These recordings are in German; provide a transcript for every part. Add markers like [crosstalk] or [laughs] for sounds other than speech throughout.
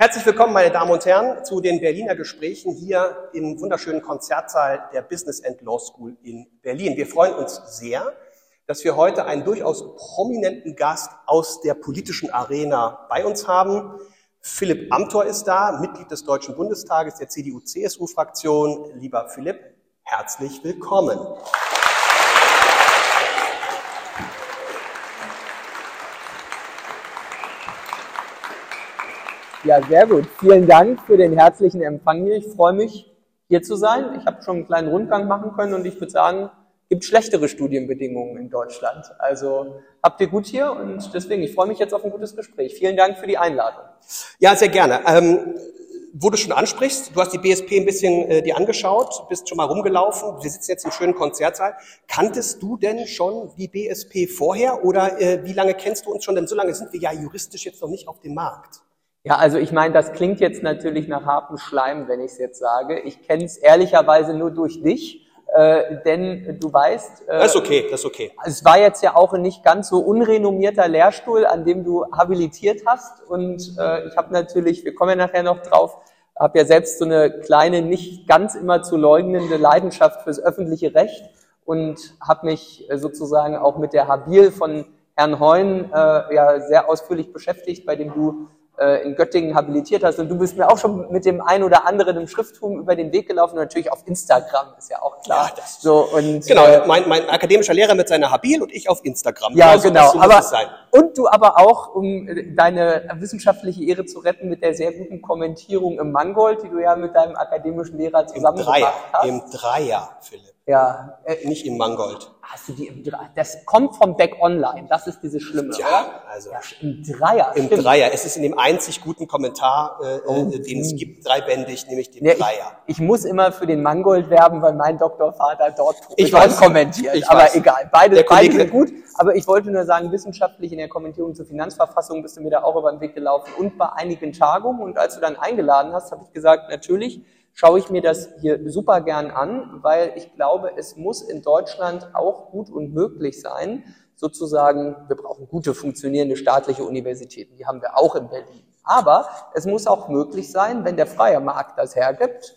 Herzlich willkommen, meine Damen und Herren, zu den Berliner Gesprächen hier im wunderschönen Konzertsaal der Business and Law School in Berlin. Wir freuen uns sehr, dass wir heute einen durchaus prominenten Gast aus der politischen Arena bei uns haben. Philipp Amthor ist da, Mitglied des Deutschen Bundestages der CDU-CSU-Fraktion. Lieber Philipp, herzlich willkommen. Ja, sehr gut. Vielen Dank für den herzlichen Empfang hier. Ich freue mich, hier zu sein. Ich habe schon einen kleinen Rundgang machen können und ich würde sagen, gibt schlechtere Studienbedingungen in Deutschland. Also habt ihr gut hier und deswegen, ich freue mich jetzt auf ein gutes Gespräch. Vielen Dank für die Einladung. Ja, sehr gerne. Ähm, wo du schon ansprichst, du hast die BSP ein bisschen äh, dir angeschaut, bist schon mal rumgelaufen, wir sitzen jetzt im schönen Konzertsaal. Kanntest du denn schon die BSP vorher oder äh, wie lange kennst du uns schon? Denn so lange sind wir ja juristisch jetzt noch nicht auf dem Markt. Ja, also ich meine, das klingt jetzt natürlich nach hartem Schleim, wenn ich es jetzt sage. Ich kenne es ehrlicherweise nur durch dich, äh, denn du weißt. Äh, das ist okay, das ist okay. Es war jetzt ja auch ein nicht ganz so unrenommierter Lehrstuhl, an dem du habilitiert hast. Und äh, ich habe natürlich, wir kommen ja nachher noch drauf, habe ja selbst so eine kleine, nicht ganz immer zu leugnende Leidenschaft fürs öffentliche Recht und habe mich äh, sozusagen auch mit der Habil von Herrn Heun äh, ja sehr ausführlich beschäftigt, bei dem du äh, in Göttingen habilitiert hast. Und du bist mir auch schon mit dem ein oder anderen im Schrifttum über den Weg gelaufen und natürlich auf Instagram, ist ja auch klar. Ja, so, und, genau, äh, mein, mein akademischer Lehrer mit seiner Habil und ich auf Instagram. Ja, also, genau. So aber, Und du aber auch, um deine wissenschaftliche Ehre zu retten, mit der sehr guten Kommentierung im Mangold, die du ja mit deinem akademischen Lehrer zusammen Im Dreier, hast. Im Dreier, Philipp. Ja. Äh, nicht im Mangold. Hast du die im Dreier? Das kommt vom Back Online. Das ist diese Schlimme, ja, oder? Also ja, im Dreier. Im stimmt. Dreier. Es ist in dem einzig guten Kommentar, äh, äh oh, den es gibt, dreibändig, nämlich dem ja, Dreier. Ich, ich, muss immer für den Mangold werben, weil mein Doktorvater dort, ich dort weiß, kommentiert. Ich aber weiß. egal. Beide, beide sind gut. Aber ich wollte nur sagen, wissenschaftlich in der Kommentierung zur Finanzverfassung bist du mir da auch über den Weg gelaufen und bei einigen Tagungen. Und als du dann eingeladen hast, habe ich gesagt, natürlich, schaue ich mir das hier super gern an, weil ich glaube, es muss in Deutschland auch gut und möglich sein, sozusagen, wir brauchen gute funktionierende staatliche Universitäten, die haben wir auch in Berlin. Aber es muss auch möglich sein, wenn der freie Markt das hergibt,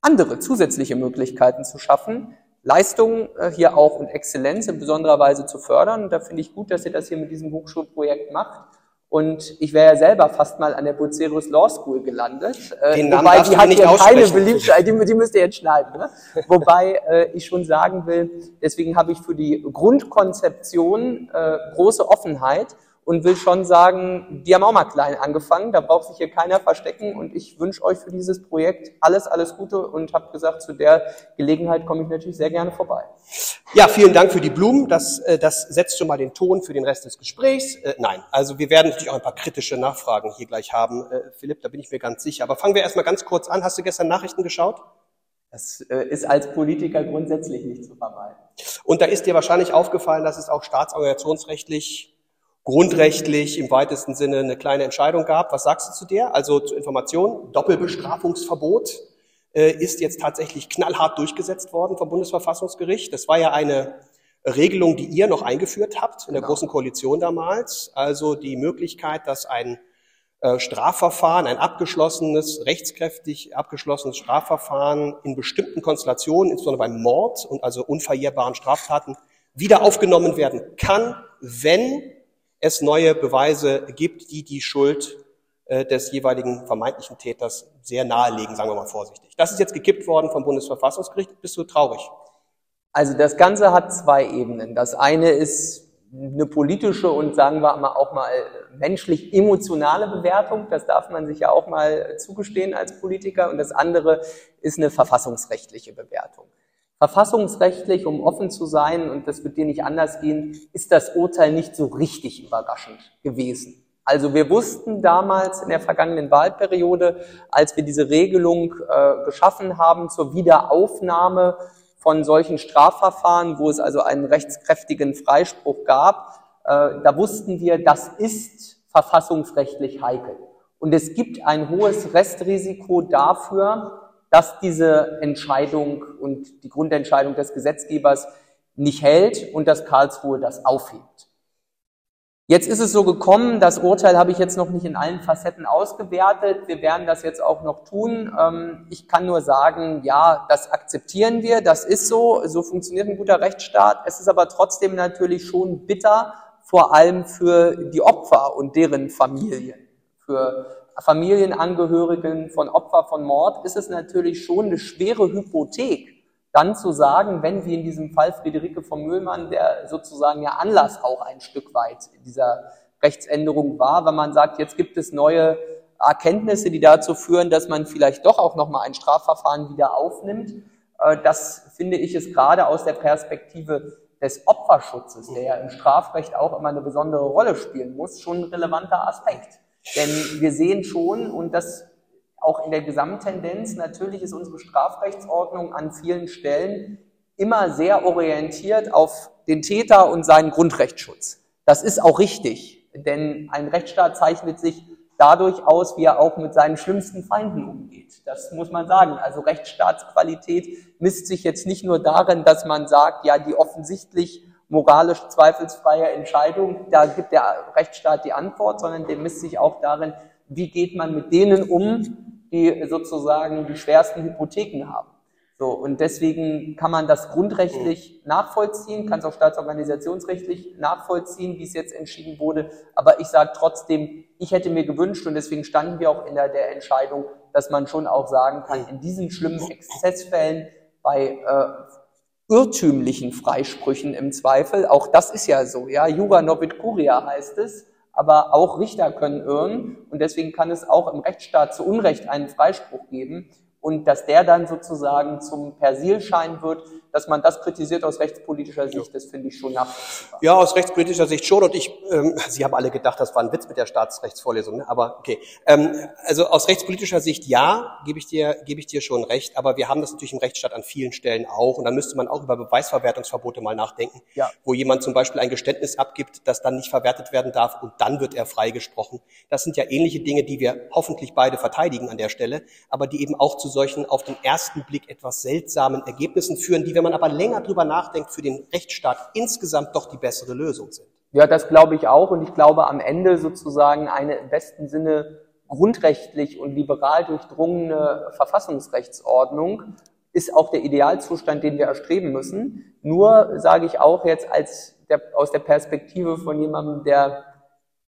andere zusätzliche Möglichkeiten zu schaffen, Leistungen äh, hier auch und Exzellenz in besonderer Weise zu fördern. Und da finde ich gut, dass ihr das hier mit diesem Hochschulprojekt macht. Und ich wäre ja selber fast mal an der Bucerius Law School gelandet. Äh, wobei die hat ja keine Beliebtheit, die, die müsst ihr jetzt schneiden. Ne? [laughs] Wobei äh, ich schon sagen will, deswegen habe ich für die Grundkonzeption äh, große Offenheit und will schon sagen, die haben auch mal klein angefangen, da braucht sich hier keiner verstecken und ich wünsche euch für dieses Projekt alles, alles Gute und habe gesagt, zu der Gelegenheit komme ich natürlich sehr gerne vorbei. Ja, vielen Dank für die Blumen, das, äh, das setzt schon mal den Ton für den Rest des Gesprächs. Äh, nein, also wir werden natürlich auch ein paar kritische Nachfragen hier gleich haben, äh, Philipp, da bin ich mir ganz sicher. Aber fangen wir erstmal ganz kurz an. Hast du gestern Nachrichten geschaut? Das ist als Politiker grundsätzlich nicht zu vermeiden. Und da ist dir wahrscheinlich aufgefallen, dass es auch staatsorganisationsrechtlich grundrechtlich im weitesten Sinne eine kleine Entscheidung gab. Was sagst du zu der? Also zur Information, Doppelbestrafungsverbot äh, ist jetzt tatsächlich knallhart durchgesetzt worden vom Bundesverfassungsgericht. Das war ja eine Regelung, die ihr noch eingeführt habt in der genau. Großen Koalition damals. Also die Möglichkeit, dass ein äh, Strafverfahren, ein abgeschlossenes, rechtskräftig abgeschlossenes Strafverfahren in bestimmten Konstellationen, insbesondere beim Mord und also unverjährbaren Straftaten, wieder aufgenommen werden kann, wenn es neue Beweise gibt, die die Schuld äh, des jeweiligen vermeintlichen Täters sehr nahelegen, sagen wir mal vorsichtig. Das ist jetzt gekippt worden vom Bundesverfassungsgericht. Bist du traurig? Also das Ganze hat zwei Ebenen. Das eine ist eine politische und sagen wir mal auch mal menschlich emotionale Bewertung. Das darf man sich ja auch mal zugestehen als Politiker. Und das andere ist eine verfassungsrechtliche Bewertung. Verfassungsrechtlich, um offen zu sein, und das wird dir nicht anders gehen, ist das Urteil nicht so richtig überraschend gewesen. Also wir wussten damals in der vergangenen Wahlperiode, als wir diese Regelung äh, geschaffen haben zur Wiederaufnahme von solchen Strafverfahren, wo es also einen rechtskräftigen Freispruch gab, äh, da wussten wir, das ist verfassungsrechtlich heikel. Und es gibt ein hohes Restrisiko dafür, dass diese Entscheidung und die Grundentscheidung des Gesetzgebers nicht hält und dass Karlsruhe das aufhebt. Jetzt ist es so gekommen, das Urteil habe ich jetzt noch nicht in allen Facetten ausgewertet. Wir werden das jetzt auch noch tun. Ähm, ich kann nur sagen, ja, das akzeptieren wir, das ist so, so funktioniert ein guter Rechtsstaat. Es ist aber trotzdem natürlich schon bitter, vor allem für die Opfer und deren Familien. Für Familienangehörigen von Opfer von Mord ist es natürlich schon eine schwere Hypothek, dann zu sagen, wenn wie in diesem Fall Friederike von Müllmann, der sozusagen ja Anlass auch ein Stück weit dieser Rechtsänderung war, wenn man sagt, jetzt gibt es neue Erkenntnisse, die dazu führen, dass man vielleicht doch auch nochmal ein Strafverfahren wieder aufnimmt. Äh, das finde ich ist gerade aus der Perspektive des Opferschutzes, der ja im Strafrecht auch immer eine besondere Rolle spielen muss, schon ein relevanter Aspekt. Denn wir sehen schon, und das auch in der Gesamttendenz, natürlich ist unsere Strafrechtsordnung an vielen Stellen immer sehr orientiert auf den Täter und seinen Grundrechtsschutz. Das ist auch richtig, denn ein Rechtsstaat zeichnet sich dadurch aus, wie er auch mit seinen schlimmsten Feinden umgeht. Das muss man sagen. Also Rechtsstaatsqualität misst sich jetzt nicht nur darin, dass man sagt, ja, die offensichtlich moralisch zweifelsfreie Entscheidung, da gibt der Rechtsstaat die Antwort, sondern der misst sich auch darin, wie geht man mit denen um, die sozusagen die schwersten Hypotheken haben. So, und deswegen kann man das grundrechtlich nachvollziehen, kann es auch staatsorganisationsrechtlich nachvollziehen, wie es jetzt entschieden wurde. Aber ich sage trotzdem, ich hätte mir gewünscht, und deswegen standen wir auch in der, der Entscheidung, dass man schon auch sagen kann, in diesen schlimmen Exzessfällen bei äh, irrtümlichen Freisprüchen im Zweifel, auch das ist ja so, ja, Jura nobit curia heißt es, aber auch Richter können irren. Und deswegen kann es auch im Rechtsstaat zu Unrecht einen Freispruch geben. Und dass der dann sozusagen zum Persilschein wird, dass man das kritisiert aus rechtspolitischer Sicht, das finde ich schon nachvollziehbar. Ja, aus rechtspolitischer Sicht schon. Und ich, ähm, Sie haben alle gedacht, das war ein Witz mit der Staatsrechtsvorlesung, ne? aber okay. Ähm, also aus rechtspolitischer Sicht ja, gebe ich dir, gebe ich dir schon recht. Aber wir haben das natürlich im Rechtsstaat an vielen Stellen auch. Und dann müsste man auch über Beweisverwertungsverbote mal nachdenken, ja. wo jemand zum Beispiel ein Geständnis abgibt, das dann nicht verwertet werden darf und dann wird er freigesprochen. Das sind ja ähnliche Dinge, die wir hoffentlich beide verteidigen an der Stelle, aber die eben auch zu solchen auf den ersten Blick etwas seltsamen Ergebnissen führen, die wir man aber länger drüber nachdenkt, für den Rechtsstaat insgesamt doch die bessere Lösung sind. Ja, das glaube ich auch. Und ich glaube am Ende sozusagen eine im besten Sinne grundrechtlich und liberal durchdrungene Verfassungsrechtsordnung ist auch der Idealzustand, den wir erstreben müssen. Nur sage ich auch jetzt als der, aus der Perspektive von jemandem, der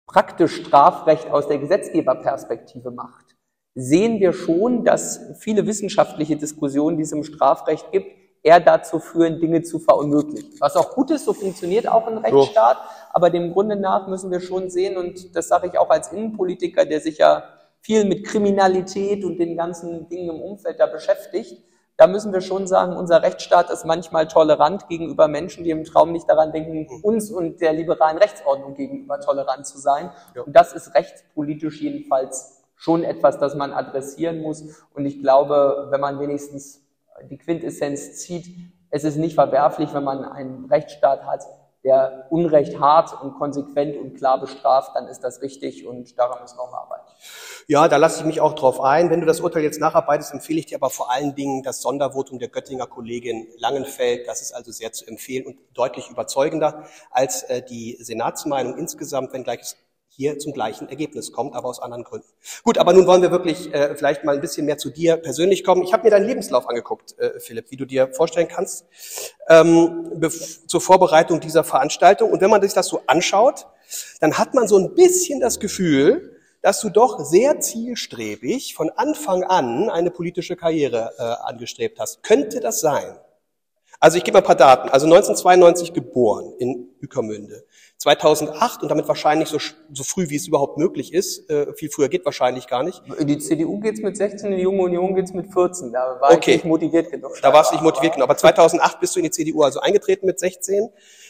praktisch Strafrecht aus der Gesetzgeberperspektive macht, sehen wir schon, dass viele wissenschaftliche Diskussionen, die es im Strafrecht gibt, eher dazu führen, Dinge zu verunmöglichen. Was auch gut ist, so funktioniert auch ein Rechtsstaat, so. aber dem Grunde nach müssen wir schon sehen, und das sage ich auch als Innenpolitiker, der sich ja viel mit Kriminalität und den ganzen Dingen im Umfeld da beschäftigt, da müssen wir schon sagen, unser Rechtsstaat ist manchmal tolerant gegenüber Menschen, die im Traum nicht daran denken, uns und der liberalen Rechtsordnung gegenüber tolerant zu sein. Ja. Und das ist rechtspolitisch jedenfalls schon etwas, das man adressieren muss. Und ich glaube, wenn man wenigstens die Quintessenz zieht, es ist nicht verwerflich, wenn man einen Rechtsstaat hat, der Unrecht hart und konsequent und klar bestraft, dann ist das richtig und daran müssen wir auch arbeiten. Ja, da lasse ich mich auch drauf ein. Wenn du das Urteil jetzt nacharbeitest, empfehle ich dir aber vor allen Dingen das Sondervotum der Göttinger Kollegin Langenfeld. Das ist also sehr zu empfehlen und deutlich überzeugender als äh, die Senatsmeinung insgesamt, wenngleich es hier zum gleichen Ergebnis kommt, aber aus anderen Gründen. Gut, aber nun wollen wir wirklich äh, vielleicht mal ein bisschen mehr zu dir persönlich kommen. Ich habe mir deinen Lebenslauf angeguckt, äh, Philipp, wie du dir vorstellen kannst, ähm, zur Vorbereitung dieser Veranstaltung. Und wenn man sich das so anschaut, dann hat man so ein bisschen das Gefühl, dass du doch sehr zielstrebig von Anfang an eine politische Karriere äh, angestrebt hast. Könnte das sein? Also ich gebe mal ein paar Daten. Also 1992 geboren in Ückermünde. 2008 und damit wahrscheinlich so, so früh, wie es überhaupt möglich ist, äh, viel früher geht wahrscheinlich gar nicht. In die CDU geht's mit 16, in die Junge Union geht's mit 14. Da war okay. ich nicht motiviert genug. Da warst du nicht motiviert genug. Aber 2008 bist du in die CDU also eingetreten mit 16.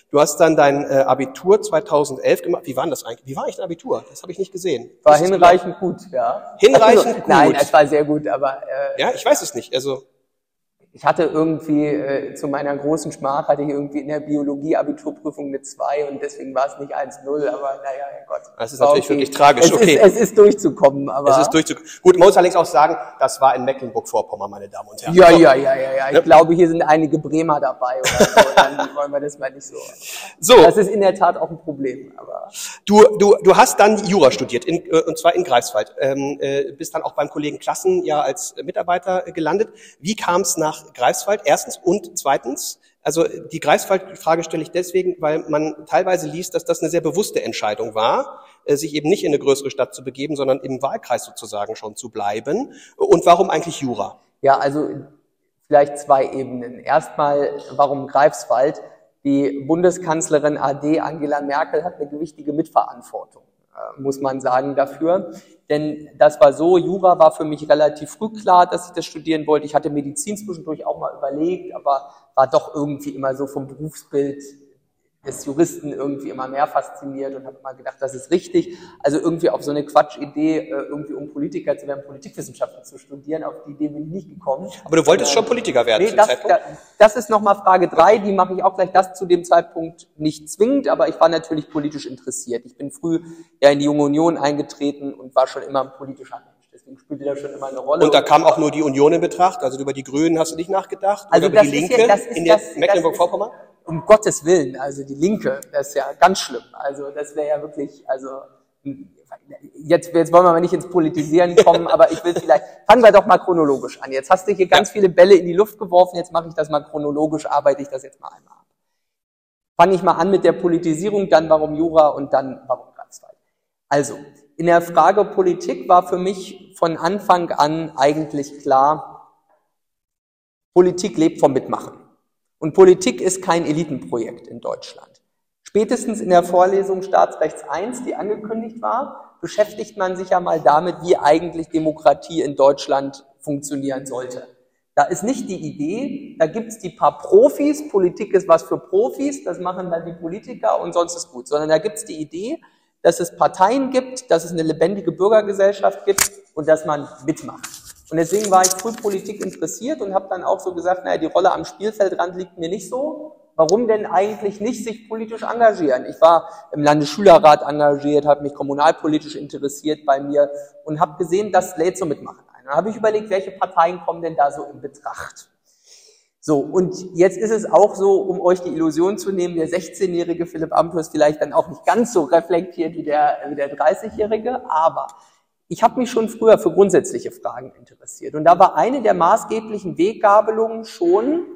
Du hast dann dein äh, Abitur 2011 gemacht. Wie war das eigentlich? Wie war eigentlich dein Abitur? Das habe ich nicht gesehen. War hinreichend gut, ja. Hinreichend [laughs] also, gut. Nein, es war sehr gut, aber äh, ja, ich weiß es nicht. Also ich hatte irgendwie äh, zu meiner großen Schmach hatte ich irgendwie in der Biologie Abiturprüfung eine 2 und deswegen war es nicht 1-0, aber naja, Gott. Das ist natürlich okay. wirklich tragisch. Es, okay. ist, es ist durchzukommen, aber. Es ist durchzukommen. Gut, man muss allerdings auch sagen, das war in Mecklenburg-Vorpommern, meine Damen und Herren. Ja, so. ja, ja, ja, ja. Ich ja. glaube, hier sind einige Bremer dabei oder so. dann [laughs] wollen wir das mal nicht so. So. Das ist in der Tat auch ein Problem, aber. Du, du, du hast dann Jura studiert, in, äh, und zwar in Greifswald. Ähm, äh, bist dann auch beim Kollegen Klassen ja als Mitarbeiter gelandet. Wie kam es nach Greifswald? Erstens und zweitens, also die Greifswald-Frage stelle ich deswegen, weil man teilweise liest, dass das eine sehr bewusste Entscheidung war, äh, sich eben nicht in eine größere Stadt zu begeben, sondern im Wahlkreis sozusagen schon zu bleiben. Und warum eigentlich Jura? Ja, also vielleicht zwei Ebenen. Erstmal, warum Greifswald? Die Bundeskanzlerin AD Angela Merkel hat eine gewichtige Mitverantwortung, äh, muss man sagen, dafür. Denn das war so, Jura war für mich relativ früh klar, dass ich das studieren wollte. Ich hatte Medizin zwischendurch auch mal überlegt, aber war doch irgendwie immer so vom Berufsbild des Juristen irgendwie immer mehr fasziniert und habe immer gedacht, das ist richtig. Also irgendwie auf so eine Quatschidee, äh, irgendwie um Politiker zu werden, Politikwissenschaften zu studieren, auf die Idee bin ich nicht gekommen. Aber du wolltest äh, schon Politiker werden nee, das, Zeitpunkt? das ist nochmal Frage drei, die mache ich auch gleich, das zu dem Zeitpunkt nicht zwingend, aber ich war natürlich politisch interessiert. Ich bin früh ja in die Junge Union eingetreten und war schon immer ein politischer Mensch. Deswegen spielte das schon immer eine Rolle. Und da kam auch nur die Union in Betracht? Also über die Grünen hast du nicht nachgedacht? Also Oder über die Linke ja, in der Mecklenburg-Vorpommern? Um Gottes Willen, also die Linke, das ist ja ganz schlimm. Also das wäre ja wirklich, also jetzt, jetzt wollen wir mal nicht ins Politisieren [laughs] kommen, aber ich will vielleicht, fangen wir doch mal chronologisch an. Jetzt hast du hier ganz viele Bälle in die Luft geworfen, jetzt mache ich das mal chronologisch, arbeite ich das jetzt mal einmal ab. Fange ich mal an mit der Politisierung, dann warum Jura und dann warum Greifswald. Also, in der Frage Politik war für mich von Anfang an eigentlich klar, Politik lebt vom Mitmachen. Und Politik ist kein Elitenprojekt in Deutschland. Spätestens in der Vorlesung Staatsrechts 1, die angekündigt war, beschäftigt man sich ja mal damit, wie eigentlich Demokratie in Deutschland funktionieren sollte. Da ist nicht die Idee, da gibt's die paar Profis, Politik ist was für Profis, das machen dann die Politiker und sonst ist gut, sondern da gibt's die Idee, dass es Parteien gibt, dass es eine lebendige Bürgergesellschaft gibt und dass man mitmacht. Und deswegen war ich früh Politik interessiert und habe dann auch so gesagt, naja, die Rolle am Spielfeldrand liegt mir nicht so. Warum denn eigentlich nicht sich politisch engagieren? Ich war im Landesschülerrat engagiert, habe mich kommunalpolitisch interessiert bei mir und habe gesehen, das lädt so mitmachen ein. Dann habe ich überlegt, welche Parteien kommen denn da so in Betracht? So, und jetzt ist es auch so, um euch die Illusion zu nehmen, der 16-jährige Philipp Amthor ist vielleicht dann auch nicht ganz so reflektiert wie der, wie der 30-jährige, aber ich habe mich schon früher für grundsätzliche Fragen interessiert. Und da war eine der maßgeblichen Weggabelungen schon,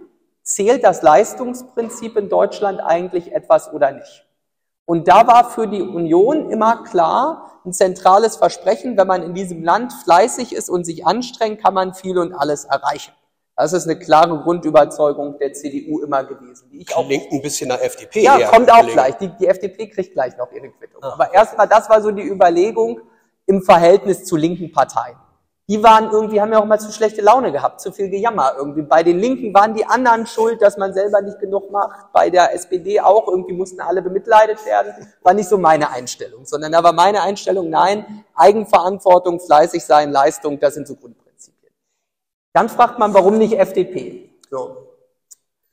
zählt das Leistungsprinzip in Deutschland eigentlich etwas oder nicht? Und da war für die Union immer klar, ein zentrales Versprechen, wenn man in diesem Land fleißig ist und sich anstrengt, kann man viel und alles erreichen. Das ist eine klare Grundüberzeugung der CDU immer gewesen. Die ich auch Klingt ein bisschen nach FDP. Ja, kommt auch gleich. Die, die FDP kriegt gleich noch ihre Quittung. Ah. Aber erstmal, das war so die Überlegung, im Verhältnis zu linken Parteien. Die waren irgendwie, haben ja auch mal zu schlechte Laune gehabt, zu viel Gejammer irgendwie. Bei den Linken waren die anderen schuld, dass man selber nicht genug macht. Bei der SPD auch, irgendwie mussten alle bemitleidet werden. War nicht so meine Einstellung, sondern da war meine Einstellung, nein, Eigenverantwortung, fleißig sein, Leistung, das sind so Grundprinzipien. Dann fragt man, warum nicht FDP? So.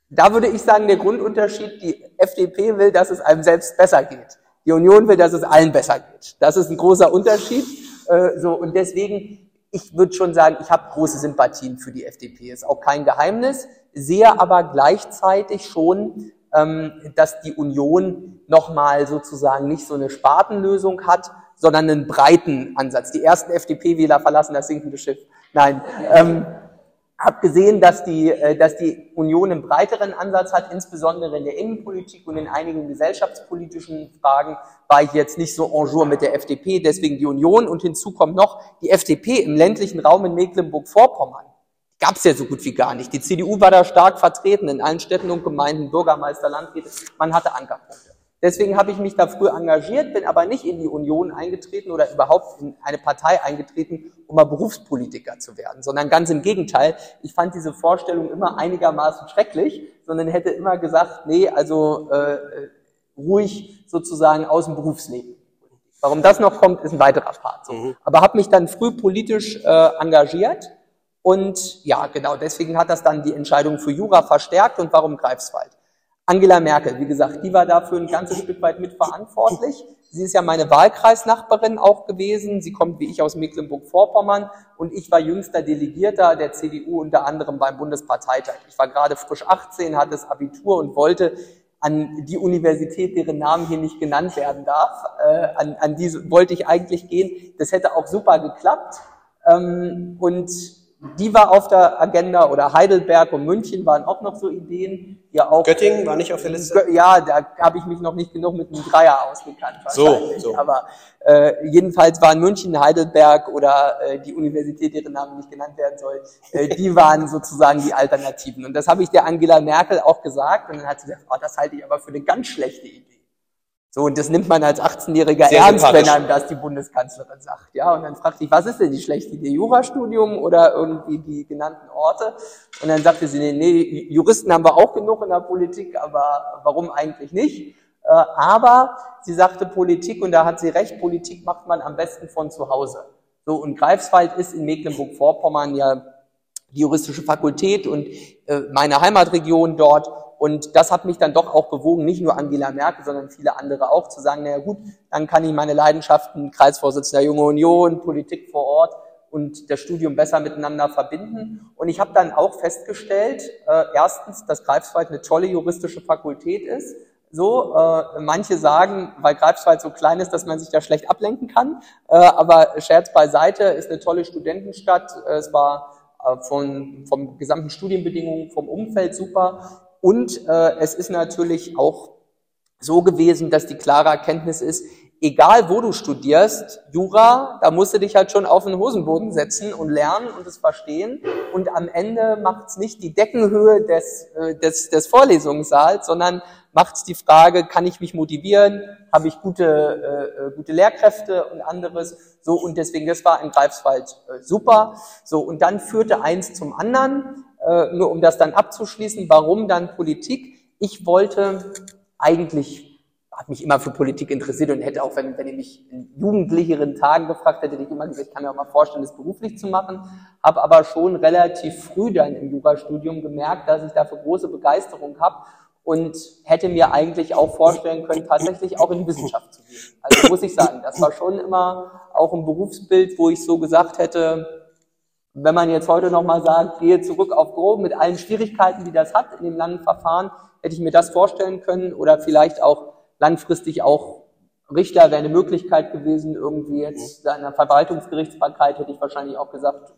Da würde ich sagen, der Grundunterschied, die FDP will, dass es einem selbst besser geht. Die Union will, dass es allen besser geht. Das ist ein großer Unterschied. Äh, so und deswegen, ich würde schon sagen, ich habe große Sympathien für die FDP. Ist auch kein Geheimnis. Sehe aber gleichzeitig schon, ähm, dass die Union nochmal sozusagen nicht so eine Spartenlösung hat, sondern einen breiten Ansatz. Die ersten FDP-Wähler verlassen das sinkende Schiff. Nein. Ähm, habe gesehen, dass die, äh, dass die Union einen breiteren Ansatz hat, insbesondere in der Innenpolitik und in einigen gesellschaftspolitischen Fragen war ich jetzt nicht so en jour mit der FDP, deswegen die Union und hinzu kommt noch die FDP im ländlichen Raum in Mecklenburg-Vorpommern. Gab es ja so gut wie gar nicht. Die CDU war da stark vertreten in allen Städten und Gemeinden, Bürgermeister, Landräte. Man hatte Ankerpunkte. Deswegen habe ich mich da früh engagiert, bin aber nicht in die Union eingetreten oder überhaupt in eine Partei eingetreten, um mal Berufspolitiker zu werden, sondern ganz im Gegenteil. Ich fand diese Vorstellung immer einigermaßen schrecklich, sondern hätte immer gesagt, nee, also äh, ruhig sozusagen aus dem Berufsleben. Warum das noch kommt, ist ein weiterer Part. So. Mhm. Aber habe mich dann früh politisch äh, engagiert Und ja, genau, deswegen hat das dann die Entscheidung für Jura verstärkt. Und warum Greifswald? Angela Merkel, wie gesagt, die war dafür ein ganzes Stück weit mitverantwortlich. Sie ist ja meine Wahlkreisnachbarin auch gewesen. Sie kommt wie ich aus Mecklenburg-Vorpommern und ich war jüngster Delegierter der CDU unter anderem beim Bundesparteitag. Ich war gerade frisch 18, hatte das Abitur und wollte an die Universität, deren Namen hier nicht genannt werden darf, äh, an, an diese wollte ich eigentlich gehen. Das hätte auch super geklappt. Ähm, und die war auf der Agenda oder Heidelberg und München waren auch noch so Ideen. Ja auch, Göttingen war nicht auf der Liste? Ja, da habe ich mich noch nicht genug mit einem Dreier ausgekannt. So, so. Aber äh, jedenfalls waren München, Heidelberg oder äh, die Universität, deren Namen nicht genannt werden soll, äh, [laughs] die waren sozusagen die Alternativen. Und das habe ich der Angela Merkel auch gesagt. Und dann hat sie gesagt, oh, das halte ich aber für eine ganz schlechte Idee. So, und das nimmt man als 18-Jähriger ernst, wenn einem das die Bundeskanzlerin sagt. Ja, und dann fragte ich, was ist denn die schlechte Idee? Jurastudium oder irgendwie die genannten Orte? Und dann sagte sie, nee, nee, Juristen haben wir auch genug in der Politik, aber warum eigentlich nicht? Äh, aber sie sagte Politik, und da hat sie recht, Politik macht man am besten von zu Hause. So, und Greifswald ist in Mecklenburg-Vorpommern ja die juristische Fakultät und äh, meine Heimatregion dort. Und das hat mich dann doch auch bewogen, nicht nur Angela Merkel, sondern viele andere auch, zu sagen, naja gut, dann kann ich meine Leidenschaften, Kreisvorsitzender Junge Union, Politik vor Ort und das Studium besser miteinander verbinden. Und ich habe dann auch festgestellt, äh, erstens, dass Greifswald eine tolle juristische Fakultät ist. So, äh, manche sagen, weil Greifswald so klein ist, dass man sich da schlecht ablenken kann. Äh, aber Scherz beiseite, ist eine tolle Studentenstadt. Es war äh, von, vom gesamten Studienbedingungen, vom Umfeld super. Und äh, es ist natürlich auch so gewesen, dass die klare Erkenntnis ist, egal wo du studierst, Jura, da musst du dich halt schon auf den Hosenboden setzen und lernen und es verstehen. Und am Ende macht es nicht die Deckenhöhe des, äh, des, des Vorlesungssaals, sondern macht es die Frage, kann ich mich motivieren, habe ich gute, äh, äh, gute Lehrkräfte und anderes. So, und deswegen, das war in Greifswald äh, super. So, und dann führte eins zum anderen. Äh, nur um das dann abzuschließen, warum dann Politik? Ich wollte eigentlich, habe mich immer für Politik interessiert und hätte auch, wenn, wenn ihr mich in jugendlicheren Tagen gefragt hättet, ich immer gesagt, ich kann mir auch mal vorstellen, das beruflich zu machen, habe aber schon relativ früh dann im Jurastudium gemerkt, dass ich dafür große Begeisterung habe und hätte mir eigentlich auch vorstellen können, tatsächlich auch in die Wissenschaft zu gehen. Also muss ich sagen, das war schon immer auch ein Berufsbild, wo ich so gesagt hätte, wenn man jetzt heute nochmal sagt, gehe zurück auf Grob mit allen Schwierigkeiten, die das hat in dem langen Verfahren, hätte ich mir das vorstellen können oder vielleicht auch langfristig auch Richter wäre eine Möglichkeit gewesen, irgendwie jetzt in der Verwaltungsgerichtsbarkeit hätte ich wahrscheinlich auch gesagt,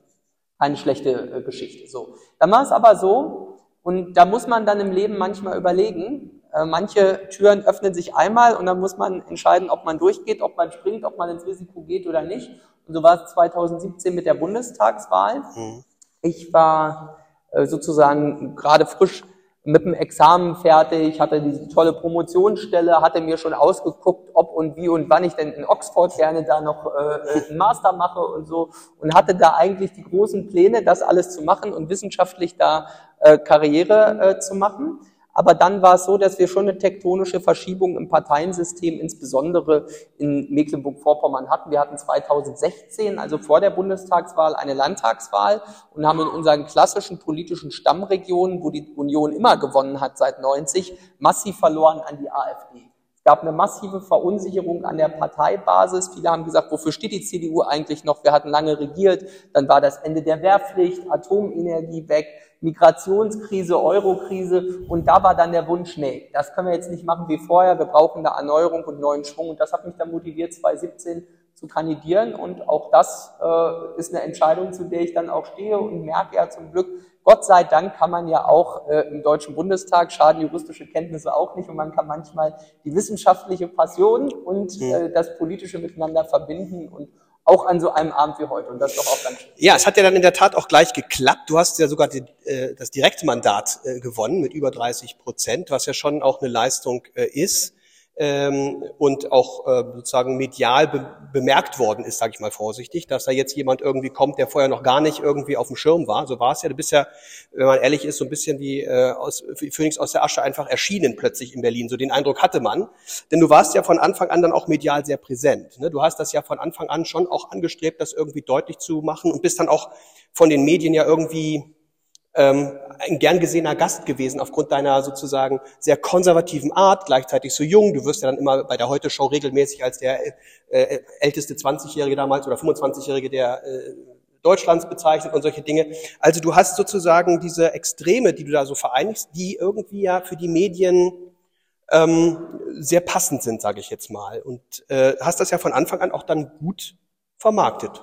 keine schlechte äh, Geschichte. So. Dann war es aber so, und da muss man dann im Leben manchmal überlegen, äh, manche Türen öffnen sich einmal und dann muss man entscheiden, ob man durchgeht, ob man springt, ob man ins Risiko geht oder nicht. Und so war es 2017 mit der Bundestagswahl. Mhm. Ich war äh, sozusagen gerade frisch mit dem Examen fertig, hatte diese tolle Promotionsstelle, hatte mir schon ausgeguckt, ob und wie und wann ich denn in Oxford gerne da noch äh, einen Master mache und so und hatte da eigentlich die großen Pläne, das alles zu machen und wissenschaftlich da äh, Karriere äh, zu machen. Aber dann war es so, dass wir schon eine tektonische Verschiebung im Parteiensystem, insbesondere in Mecklenburg-Vorpommern hatten. Wir hatten 2016, also vor der Bundestagswahl, eine Landtagswahl und haben in unseren klassischen politischen Stammregionen, wo die Union immer gewonnen hat seit 90, massiv verloren an die AfD. Gab eine massive Verunsicherung an der Parteibasis. Viele haben gesagt, wofür steht die CDU eigentlich noch? Wir hatten lange regiert. Dann war das Ende der Wehrpflicht, Atomenergie weg. Migrationskrise, Eurokrise und da war dann der Wunsch, nee, das können wir jetzt nicht machen wie vorher, wir brauchen eine Erneuerung und neuen Schwung und das hat mich dann motiviert, 2017 zu kandidieren und auch das äh, ist eine Entscheidung, zu der ich dann auch stehe und merke ja zum Glück, Gott sei Dank kann man ja auch äh, im Deutschen Bundestag, schaden juristische Kenntnisse auch nicht und man kann manchmal die wissenschaftliche Passion und äh, das politische miteinander verbinden und auch an so einem Abend wie heute. Und das ist doch auch ganz schön. Ja, es hat ja dann in der Tat auch gleich geklappt. Du hast ja sogar die, äh, das Direktmandat äh, gewonnen mit über 30 Prozent, was ja schon auch eine Leistung äh, ist. Ähm, und auch äh, sozusagen medial be bemerkt worden ist, sage ich mal vorsichtig, dass da jetzt jemand irgendwie kommt, der vorher noch gar nicht irgendwie auf dem Schirm war. So war es ja. Du bist ja, wenn man ehrlich ist, so ein bisschen wie äh, aus Phoenix aus der Asche einfach erschienen plötzlich in Berlin. So den Eindruck hatte man, denn du warst ja von Anfang an dann auch medial sehr präsent. Ne? Du hast das ja von Anfang an schon auch angestrebt, das irgendwie deutlich zu machen und bist dann auch von den Medien ja irgendwie ähm, ein gern gesehener Gast gewesen aufgrund deiner sozusagen sehr konservativen Art, gleichzeitig so jung. Du wirst ja dann immer bei der Heute-Show regelmäßig als der äh, älteste 20-Jährige damals oder 25-Jährige der äh, Deutschlands bezeichnet und solche Dinge. Also du hast sozusagen diese Extreme, die du da so vereinigst, die irgendwie ja für die Medien ähm, sehr passend sind, sage ich jetzt mal. Und äh, hast das ja von Anfang an auch dann gut vermarktet.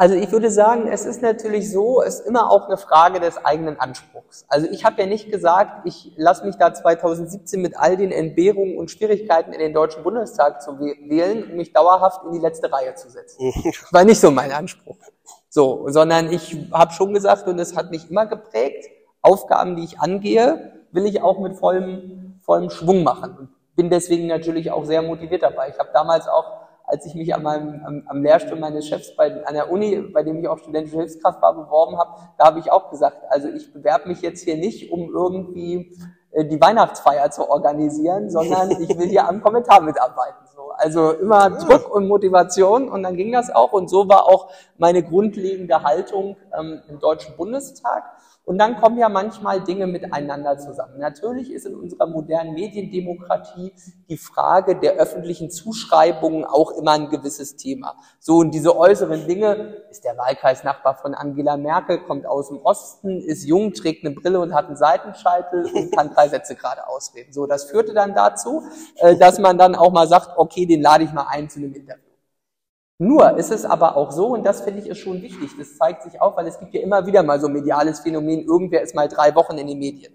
Also ich würde sagen, es ist natürlich so, es ist immer auch eine Frage des eigenen Anspruchs. Also ich habe ja nicht gesagt, ich lasse mich da 2017 mit all den Entbehrungen und Schwierigkeiten in den Deutschen Bundestag zu wählen, um mich dauerhaft in die letzte Reihe zu setzen. War nicht so mein Anspruch. So, sondern ich habe schon gesagt, und es hat mich immer geprägt, Aufgaben, die ich angehe, will ich auch mit vollem, vollem Schwung machen. Und bin deswegen natürlich auch sehr motiviert dabei. Ich habe damals auch als ich mich an meinem, am, am Lehrstuhl meines Chefs bei, an der Uni, bei dem ich auch studentische Hilfskraft war, beworben habe, da habe ich auch gesagt, also ich bewerbe mich jetzt hier nicht, um irgendwie äh, die Weihnachtsfeier zu organisieren, sondern [laughs] ich will hier am Kommentar mitarbeiten. So. Also immer Druck und Motivation und dann ging das auch und so war auch meine grundlegende Haltung ähm, im Deutschen Bundestag. Und dann kommen ja manchmal Dinge miteinander zusammen. Natürlich ist in unserer modernen Mediendemokratie die Frage der öffentlichen Zuschreibungen auch immer ein gewisses Thema. So, und diese äußeren Dinge, ist der Wahlkreisnachbar von Angela Merkel, kommt aus dem Osten, ist jung, trägt eine Brille und hat einen Seitenscheitel und [laughs] kann drei Sätze gerade ausreden. So, das führte dann dazu, äh, dass man dann auch mal sagt, okay, den lade ich mal ein zu einem Interview. Nur ist es aber auch so, und das finde ich ist schon wichtig, das zeigt sich auch, weil es gibt ja immer wieder mal so ein mediales Phänomen, irgendwer ist mal drei Wochen in den Medien.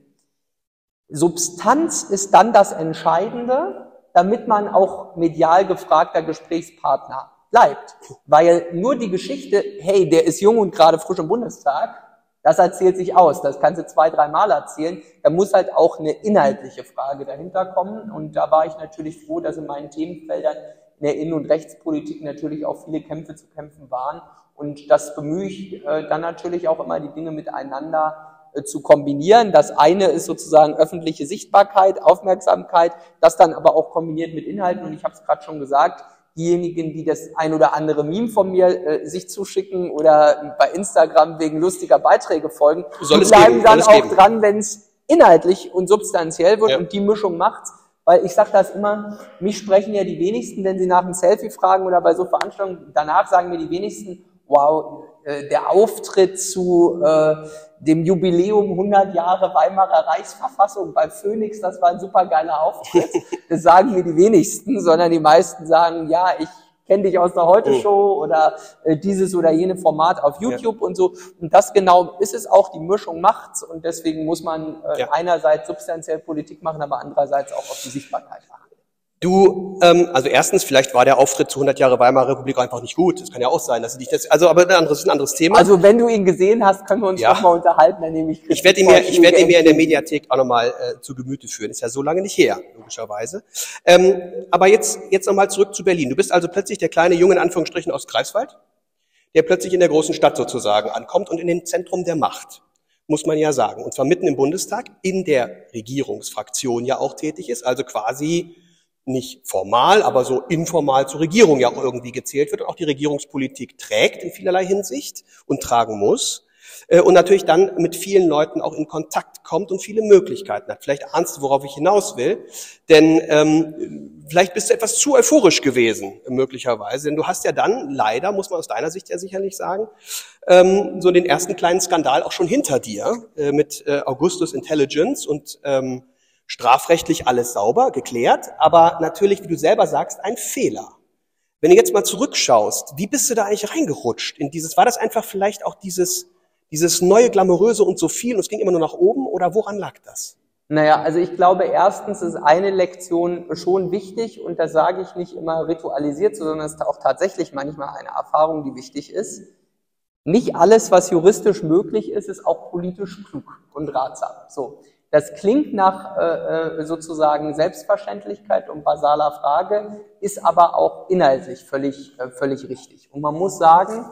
Substanz ist dann das Entscheidende, damit man auch medial gefragter Gesprächspartner bleibt. Weil nur die Geschichte, hey, der ist jung und gerade frisch im Bundestag, das erzählt sich aus. Das kannst du zwei, drei Mal erzählen. Da muss halt auch eine inhaltliche Frage dahinter kommen. Und da war ich natürlich froh, dass in meinen Themenfeldern in der Innen- und Rechtspolitik natürlich auch viele Kämpfe zu kämpfen waren. Und das bemühe ich äh, dann natürlich auch immer, die Dinge miteinander äh, zu kombinieren. Das eine ist sozusagen öffentliche Sichtbarkeit, Aufmerksamkeit, das dann aber auch kombiniert mit Inhalten. Und ich habe es gerade schon gesagt, diejenigen, die das ein oder andere Meme von mir äh, sich zuschicken oder bei Instagram wegen lustiger Beiträge folgen, die bleiben geben, dann auch geben. dran, wenn es inhaltlich und substanziell wird ja. und die Mischung macht's. Weil ich sage das immer, mich sprechen ja die wenigsten, wenn sie nach einem Selfie fragen oder bei so Veranstaltungen, danach sagen mir die wenigsten, wow, äh, der Auftritt zu äh, dem Jubiläum 100 Jahre Weimarer Reichsverfassung bei Phoenix, das war ein super geiler Auftritt. [laughs] Das sagen mir die wenigsten, sondern die meisten sagen, ja, ich kenne dich aus der Heute-Show oh. oder äh, dieses oder jene Format auf YouTube ja. und so. Und das genau ist es auch, die Mischung macht's und deswegen muss man äh, ja. einerseits substanziell Politik machen, aber andererseits auch auf die Sichtbarkeit achten. Du, ähm, also erstens, vielleicht war der Auftritt zu 100 Jahre Weimarer Republik einfach nicht gut. Das kann ja auch sein, dass sie dich das, also aber ein anderes, ein anderes Thema. Also wenn du ihn gesehen hast, können wir uns ja. noch mal unterhalten, dann nehme ich Ich werde ihn mir, ich werde ihn mir in der Mediathek auch nochmal äh, zu Gemüte führen. Ist ja so lange nicht her, logischerweise. Ähm, aber jetzt, jetzt nochmal zurück zu Berlin. Du bist also plötzlich der kleine Junge in Anführungsstrichen aus Greifswald, der plötzlich in der großen Stadt sozusagen ankommt und in dem Zentrum der Macht muss man ja sagen. Und zwar mitten im Bundestag, in der Regierungsfraktion ja auch tätig ist, also quasi nicht formal, aber so informal zur Regierung ja auch irgendwie gezählt wird und auch die Regierungspolitik trägt in vielerlei Hinsicht und tragen muss. Äh, und natürlich dann mit vielen Leuten auch in Kontakt kommt und viele Möglichkeiten hat. Vielleicht ahnst du, worauf ich hinaus will, denn ähm, vielleicht bist du etwas zu euphorisch gewesen, möglicherweise, denn du hast ja dann leider, muss man aus deiner Sicht ja sicherlich sagen, ähm, so den ersten kleinen Skandal auch schon hinter dir äh, mit äh, Augustus Intelligence und ähm, strafrechtlich alles sauber, geklärt, aber natürlich, wie du selber sagst, ein Fehler. Wenn du jetzt mal zurückschaust, wie bist du da eigentlich reingerutscht in dieses, war das einfach vielleicht auch dieses, dieses neue Glamouröse und so viel und es ging immer nur nach oben oder woran lag das? Naja, also ich glaube, erstens ist eine Lektion schon wichtig und das sage ich nicht immer ritualisiert, sondern es ist auch tatsächlich manchmal eine Erfahrung, die wichtig ist. Nicht alles, was juristisch möglich ist, ist auch politisch klug und ratsam. So. Das klingt nach äh, äh, sozusagen Selbstverständlichkeit und basaler Frage, ist aber auch inhaltlich völlig, äh, völlig richtig. Und man muss sagen,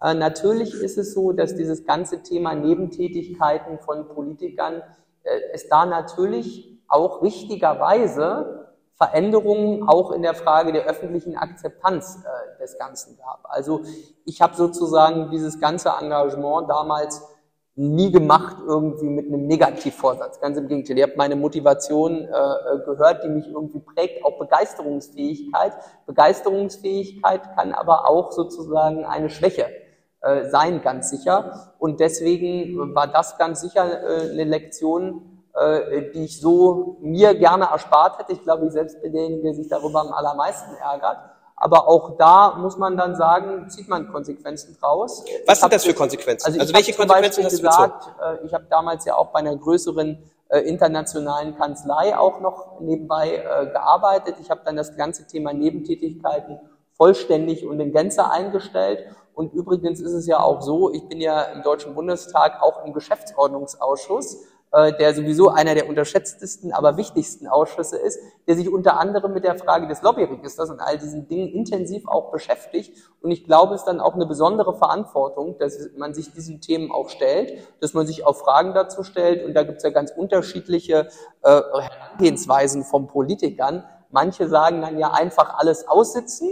äh, natürlich ist es so, dass dieses ganze Thema Nebentätigkeiten von Politikern, äh, es da natürlich auch richtigerweise Veränderungen auch in der Frage der öffentlichen Akzeptanz äh, des Ganzen gab. Also ich habe sozusagen dieses ganze Engagement damals nie gemacht irgendwie mit einem Negativvorsatz. Ganz im Gegenteil. Ihr habt meine Motivation äh, äh, gehört, die mich irgendwie prägt, auch Begeisterungsfähigkeit. Begeisterungsfähigkeit kann aber auch sozusagen eine Schwäche äh, sein, ganz sicher. Und deswegen war das ganz sicher äh, eine Lektion, äh, die ich so mir gerne erspart hätte. Ich glaube, ich selbst bin derjenige, der sich darüber am allermeisten ärgert. Aber auch da muss man dann sagen, zieht man Konsequenzen draus. Was sind das für Konsequenzen? Also, also welche Konsequenzen hast du gesagt, äh, Ich habe damals ja auch bei einer größeren äh, internationalen Kanzlei auch noch nebenbei äh, gearbeitet. Ich habe dann das ganze Thema Nebentätigkeiten vollständig und in Gänze eingestellt. Und übrigens ist es ja auch so, ich bin ja im Deutschen Bundestag auch im Geschäftsordnungsausschuss der sowieso einer der unterschätztesten, aber wichtigsten Ausschüsse ist, der sich unter anderem mit der Frage des Lobbyregisters und all diesen Dingen intensiv auch beschäftigt. Und ich glaube, es ist dann auch eine besondere Verantwortung, dass man sich diesen Themen auch stellt, dass man sich auch Fragen dazu stellt. Und da gibt es ja ganz unterschiedliche äh, Herangehensweisen von Politikern. Manche sagen dann ja einfach alles aussitzen.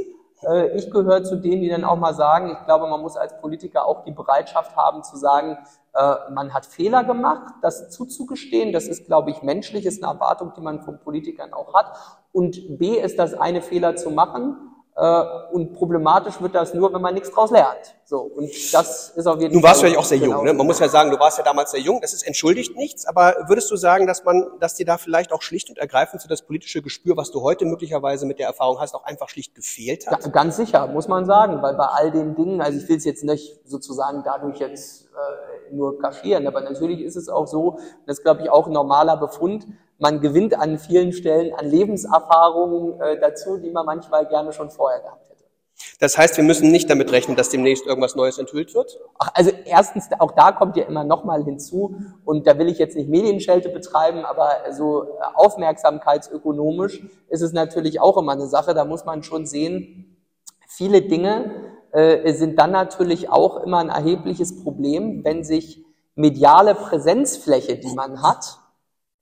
Äh, ich gehöre zu denen, die dann auch mal sagen, ich glaube, man muss als Politiker auch die Bereitschaft haben zu sagen, äh, man hat Fehler gemacht, das zuzugestehen, das ist, glaube ich, menschlich, ist eine Erwartung, die man von Politikern auch hat. Und B ist das eine Fehler zu machen und problematisch wird das nur, wenn man nichts draus lernt. So und das ist auf jeden Fall. Du warst ja auch sehr genau jung, ne? Man muss ja sagen, du warst ja damals sehr jung. Das ist entschuldigt nichts. Aber würdest du sagen, dass man, dass dir da vielleicht auch schlicht und ergreifend so das politische Gespür, was du heute möglicherweise mit der Erfahrung hast, auch einfach schlicht gefehlt hat? Ja, ganz sicher, muss man sagen, weil bei all den Dingen, also ich will es jetzt nicht sozusagen dadurch jetzt äh, nur kaschieren, aber natürlich ist es auch so, das glaube ich auch ein normaler Befund man gewinnt an vielen Stellen an Lebenserfahrungen äh, dazu, die man manchmal gerne schon vorher gehabt hätte. Das heißt, wir müssen nicht damit rechnen, dass demnächst irgendwas Neues enthüllt wird? Ach, also erstens, auch da kommt ja immer nochmal hinzu, und da will ich jetzt nicht Medienschelte betreiben, aber so äh, aufmerksamkeitsökonomisch ist es natürlich auch immer eine Sache, da muss man schon sehen, viele Dinge äh, sind dann natürlich auch immer ein erhebliches Problem, wenn sich mediale Präsenzfläche, die man hat,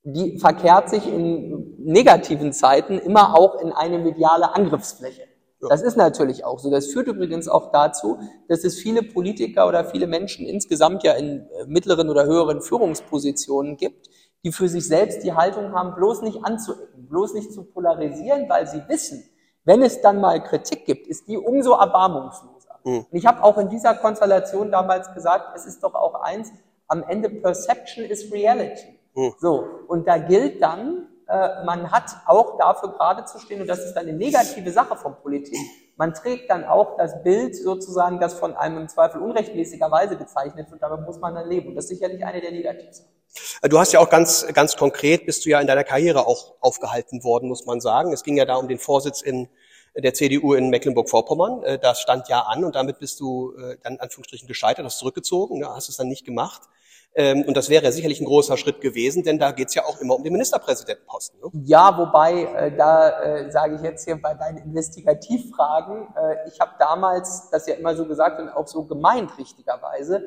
die verkehrt sich in negativen Zeiten immer auch in eine mediale Angriffsfläche. Das ist natürlich auch so. Das führt übrigens auch dazu, dass es viele Politiker oder viele Menschen insgesamt ja in äh, mittleren oder höheren Führungspositionen gibt, die für sich selbst die Haltung haben, bloß nicht anzuecken, bloß nicht zu polarisieren, weil sie wissen, wenn es dann mal Kritik gibt, ist die umso erbarmungsloser. Mhm. Und ich habe auch in dieser Konstellation damals gesagt, es ist doch auch eins, am Ende Perception is Reality. Hm. So, und da gilt dann, äh, man hat auch dafür gerade zu stehen, und das ist dann eine negative Sache von Politik. Man trägt dann auch das Bild sozusagen, das von einem im Zweifel unrechtmäßigerweise gezeichnet wird, damit muss man dann leben. Und das ist sicherlich eine der negativen Du hast ja auch ganz, ganz konkret, bist du ja in deiner Karriere auch aufgehalten worden, muss man sagen. Es ging ja da um den Vorsitz in der CDU in Mecklenburg-Vorpommern. Äh, das stand ja an und damit bist du äh, dann in Anführungsstrichen gescheitert, hast zurückgezogen, hast es dann nicht gemacht. Ähm, und das wäre sicherlich ein großer Schritt gewesen, denn da geht es ja auch immer um den Ministerpräsidentenposten. Ne? Ja, wobei, äh, da äh, sage ich jetzt hier bei deinen Investigativfragen, äh, ich habe damals das ja immer so gesagt und auch so gemeint richtigerweise,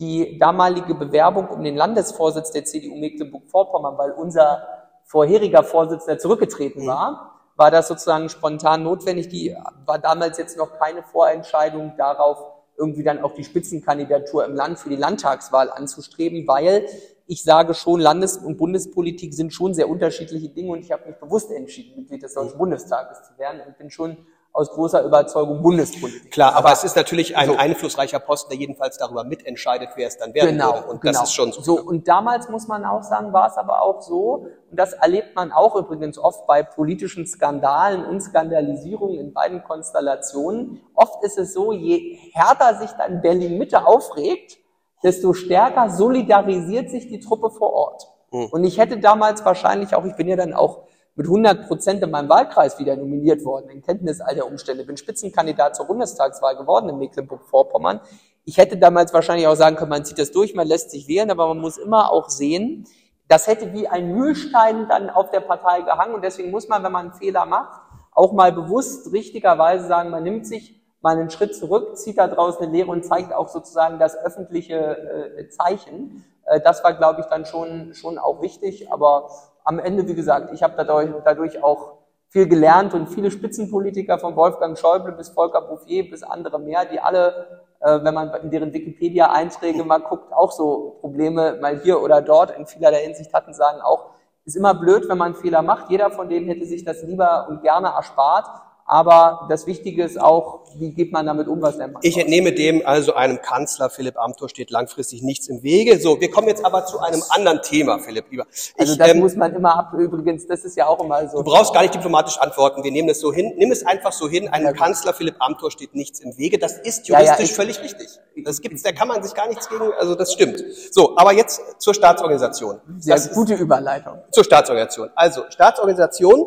die damalige Bewerbung um den Landesvorsitz der CDU Mecklenburg-Vorpommern, weil unser vorheriger Vorsitzender zurückgetreten mhm. war, war das sozusagen spontan notwendig. Die war damals jetzt noch keine Vorentscheidung darauf, irgendwie dann auch die Spitzenkandidatur im Land für die Landtagswahl anzustreben, weil ich sage schon, Landes- und Bundespolitik sind schon sehr unterschiedliche Dinge und ich habe mich bewusst entschieden, Mitglied des Deutschen Bundestages zu werden und bin schon aus großer Überzeugung Bundespolitik. Klar, aber, aber es ist natürlich ein so. einflussreicher Posten, der jedenfalls darüber mitentscheidet, wer es dann werden genau, würde. Und genau. das ist schon so. so. Und damals muss man auch sagen, war es aber auch so, und das erlebt man auch übrigens oft bei politischen Skandalen und Skandalisierungen in beiden Konstellationen. Oft ist es so, je härter sich dann Berlin-Mitte aufregt, desto stärker solidarisiert sich die Truppe vor Ort. Mhm. Und ich hätte damals wahrscheinlich auch, ich bin ja dann auch mit 100 Prozent in meinem Wahlkreis wieder nominiert worden, in Kenntnis all der Umstände, bin Spitzenkandidat zur Bundestagswahl geworden in Mecklenburg-Vorpommern. Ich hätte damals wahrscheinlich auch sagen können, man zieht das durch, man lässt sich wählen, aber man muss immer auch sehen, das hätte wie ein Mühlstein dann auf der Partei gehangen und deswegen muss man, wenn man einen Fehler macht, auch mal bewusst richtigerweise sagen, man nimmt sich mal einen Schritt zurück, zieht da draußen eine Lehre und zeigt auch sozusagen das öffentliche äh, Zeichen. Äh, das war, glaube ich, dann schon, schon auch wichtig. Aber am Ende, wie gesagt, ich habe dadurch, dadurch auch viel gelernt und viele Spitzenpolitiker von Wolfgang Schäuble bis Volker Bouffier bis andere mehr, die alle, äh, wenn man in deren Wikipedia-Einträge mal guckt, auch so Probleme mal hier oder dort in vielerlei Hinsicht hatten, sagen auch, ist immer blöd, wenn man Fehler macht. Jeder von denen hätte sich das lieber und gerne erspart. Aber das Wichtige ist auch, wie geht man damit um, was er macht. Ich entnehme dem also einem Kanzler, Philipp Amthor, steht langfristig nichts im Wege. So, wir kommen jetzt aber zu einem anderen Thema, Philipp, lieber. Also das ähm, muss man immer ab, übrigens, das ist ja auch immer so. Du brauchst gar nicht diplomatisch antworten, wir nehmen das so hin. Nimm es einfach so hin, einem ja, Kanzler, Philipp Amthor, steht nichts im Wege. Das ist juristisch ja, ja, ich, völlig richtig. Das gibt's, da kann man sich gar nichts gegen, also das stimmt. So, aber jetzt zur Staatsorganisation. Sehr das gute Überleitung. Zur Staatsorganisation. Also, Staatsorganisation,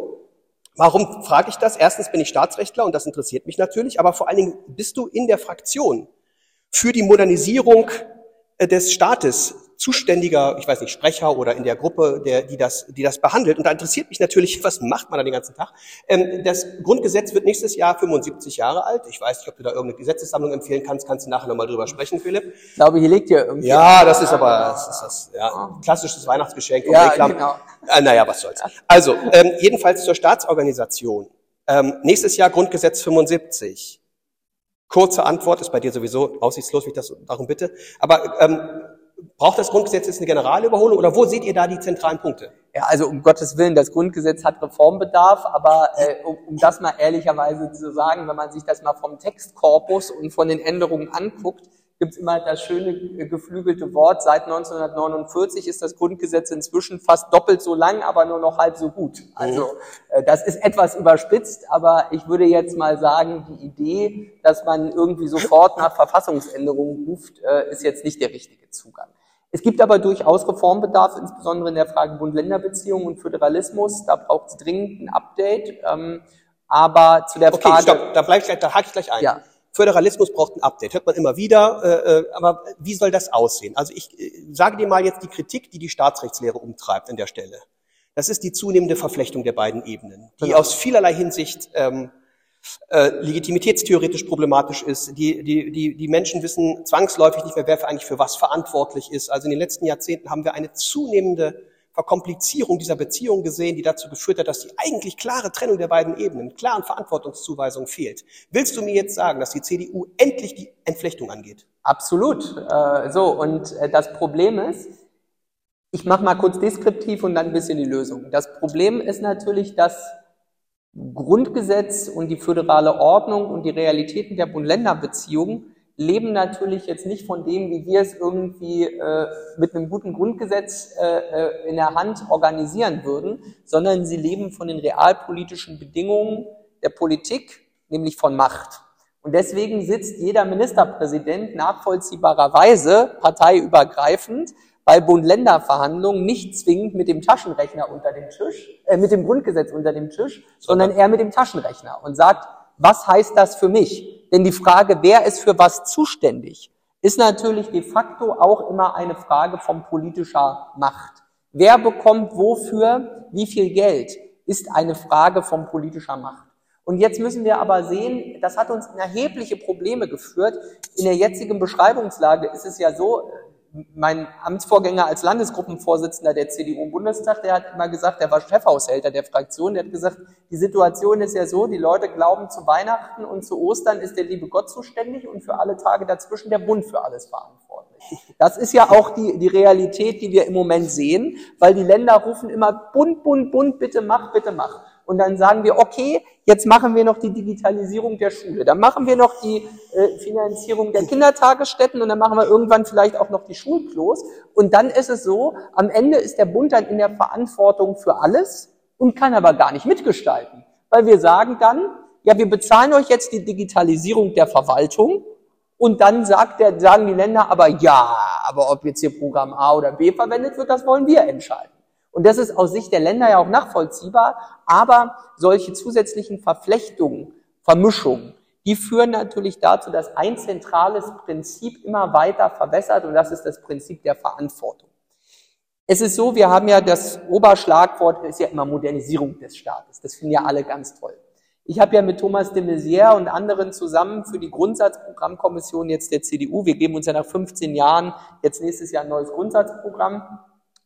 Warum frage ich das? Erstens bin ich Staatsrechtler und das interessiert mich natürlich, aber vor allen Dingen bist du in der Fraktion für die Modernisierung äh, des Staates zuständiger, ich weiß nicht, Sprecher oder in der Gruppe, der, die, das, die das behandelt. Und da interessiert mich natürlich, [laughs] was macht man da den ganzen Tag? Ähm, das Grundgesetz wird nächstes Jahr 75 Jahre alt. Ich weiß nicht, ob du da irgendeine Gesetzessammlung empfehlen kannst. Kannst du nachher nochmal drüber sprechen, Philipp? Ich glaube, hier liegt ja irgendwie... Ja, das ist aber das ist das, ja, klassisches Weihnachtsgeschenk. Ja, Reklam. genau. Äh, naja, was soll's. Also, ähm, jedenfalls zur Staatsorganisation. Ähm, nächstes Jahr Grundgesetz 75. Kurze Antwort ist bei dir sowieso aussichtslos, wie ich das darum bitte. Aber ähm, braucht das Grundgesetz jetzt eine Generalüberholung oder wo seht ihr da die zentralen Punkte? Ja, also um Gottes Willen, das Grundgesetz hat Reformbedarf, aber äh, um, um das mal ehrlicherweise zu sagen, wenn man sich das mal vom Textkorpus und von den Änderungen anguckt, gibt es immer das schöne geflügelte Wort, seit 1949 ist das Grundgesetz inzwischen fast doppelt so lang, aber nur noch halb so gut. Also äh, das ist etwas überspitzt, aber ich würde jetzt mal sagen, die Idee, dass man irgendwie sofort nach Verfassungsänderungen ruft, äh, ist jetzt nicht der richtige Zugang. Es gibt aber durchaus Reformbedarf, insbesondere in der Frage Bund-Länder-Beziehungen und Föderalismus. Da braucht es dringend ein Update. Ähm, aber zu der okay, Frage... Stopp, da, bleib ich gleich, da hake ich gleich ein. Ja. Föderalismus braucht ein Update, hört man immer wieder, äh, äh, aber wie soll das aussehen? Also ich äh, sage dir mal jetzt die Kritik, die die Staatsrechtslehre umtreibt an der Stelle. Das ist die zunehmende Verflechtung der beiden Ebenen, die genau. aus vielerlei Hinsicht ähm, äh, legitimitätstheoretisch problematisch ist. Die, die, die, die Menschen wissen zwangsläufig nicht mehr, wer für eigentlich für was verantwortlich ist. Also in den letzten Jahrzehnten haben wir eine zunehmende Verkomplizierung dieser Beziehung gesehen, die dazu geführt hat, dass die eigentlich klare Trennung der beiden Ebenen, klaren Verantwortungszuweisung fehlt. Willst du mir jetzt sagen, dass die CDU endlich die Entflechtung angeht? Absolut. Äh, so, und äh, das Problem ist, ich mache mal kurz deskriptiv und dann ein bisschen die Lösung. Das Problem ist natürlich, dass Grundgesetz und die föderale Ordnung und die Realitäten der Bund-Länder-Beziehungen leben natürlich jetzt nicht von dem, wie wir es irgendwie äh, mit einem guten Grundgesetz äh, äh, in der Hand organisieren würden, sondern sie leben von den realpolitischen Bedingungen der Politik, nämlich von Macht. Und deswegen sitzt jeder Ministerpräsident nachvollziehbarerweise parteiübergreifend bei Bund-Länder-Verhandlungen nicht zwingend mit dem Taschenrechner unter dem Tisch, äh, mit dem Grundgesetz unter dem Tisch, sondern eher mit dem Taschenrechner und sagt, was heißt das für mich? Denn die Frage, wer ist für was zuständig, ist natürlich de facto auch immer eine Frage von politischer Macht. Wer bekommt wofür wie viel Geld, ist eine Frage von politischer Macht. Und jetzt müssen wir aber sehen, das hat uns in erhebliche Probleme geführt. In der jetzigen Beschreibungslage ist es ja so, mein Amtsvorgänger als Landesgruppenvorsitzender der CDU im Bundestag, der hat immer gesagt, der war Chefhaushälter der Fraktion, der hat gesagt, die Situation ist ja so, die Leute glauben, zu Weihnachten und zu Ostern ist der liebe Gott zuständig und für alle Tage dazwischen der Bund für alles verantwortlich. Das ist ja auch die, die Realität, die wir im Moment sehen, weil die Länder rufen immer Bund, Bund, Bund, bitte mach, bitte mach und dann sagen wir, okay, jetzt machen wir noch die Digitalisierung der Schule, dann machen wir noch die äh, Finanzierung der Kindertagesstätten und dann machen wir irgendwann vielleicht auch noch die Schulklos. Und dann ist es so, am Ende ist der Bund dann in der Verantwortung für alles und kann aber gar nicht mitgestalten, weil wir sagen dann, ja, wir bezahlen euch jetzt die Digitalisierung der Verwaltung und dann sagt der, sagen die Länder aber ja, aber ob jetzt hier Programm A oder B verwendet wird, das wollen wir entscheiden. Und das ist aus Sicht der Länder ja auch nachvollziehbar, aber solche zusätzlichen Verflechtungen, Vermischungen, die führen natürlich dazu, dass ein zentrales Prinzip immer weiter verwässert und das ist das Prinzip der Verantwortung. Es ist so, wir haben ja das Oberschlagwort ist ja immer Modernisierung des Staates. Das finden ja alle ganz toll. Ich habe ja mit Thomas de Maizière und anderen zusammen für die Grundsatzprogrammkommission jetzt der CDU, wir geben uns ja nach 15 Jahren jetzt nächstes Jahr ein neues Grundsatzprogramm,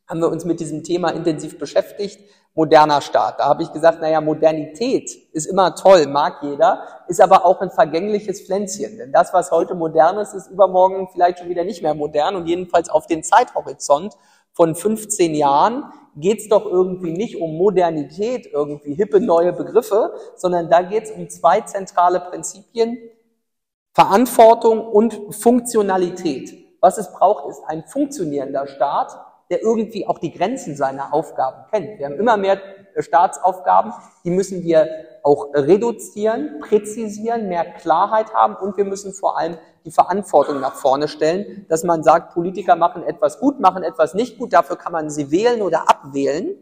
haben wir uns mit diesem Thema intensiv beschäftigt. Moderner Staat. Da habe ich gesagt, naja, Modernität ist immer toll, mag jeder, ist aber auch ein vergängliches Pflänzchen. Denn das, was heute modern ist, ist übermorgen vielleicht schon wieder nicht mehr modern und jedenfalls auf den Zeithorizont von 15 Jahren geht es doch irgendwie nicht um Modernität, irgendwie hippe neue Begriffe, sondern da geht es um zwei zentrale Prinzipien, Verantwortung und Funktionalität. Was es braucht, ist ein funktionierender Staat, der irgendwie auch die Grenzen seiner Aufgaben kennt. Wir haben immer mehr Staatsaufgaben, die müssen wir auch reduzieren, präzisieren, mehr Klarheit haben und wir müssen vor allem die Verantwortung nach vorne stellen, dass man sagt, Politiker machen etwas gut, machen etwas nicht gut, dafür kann man sie wählen oder abwählen.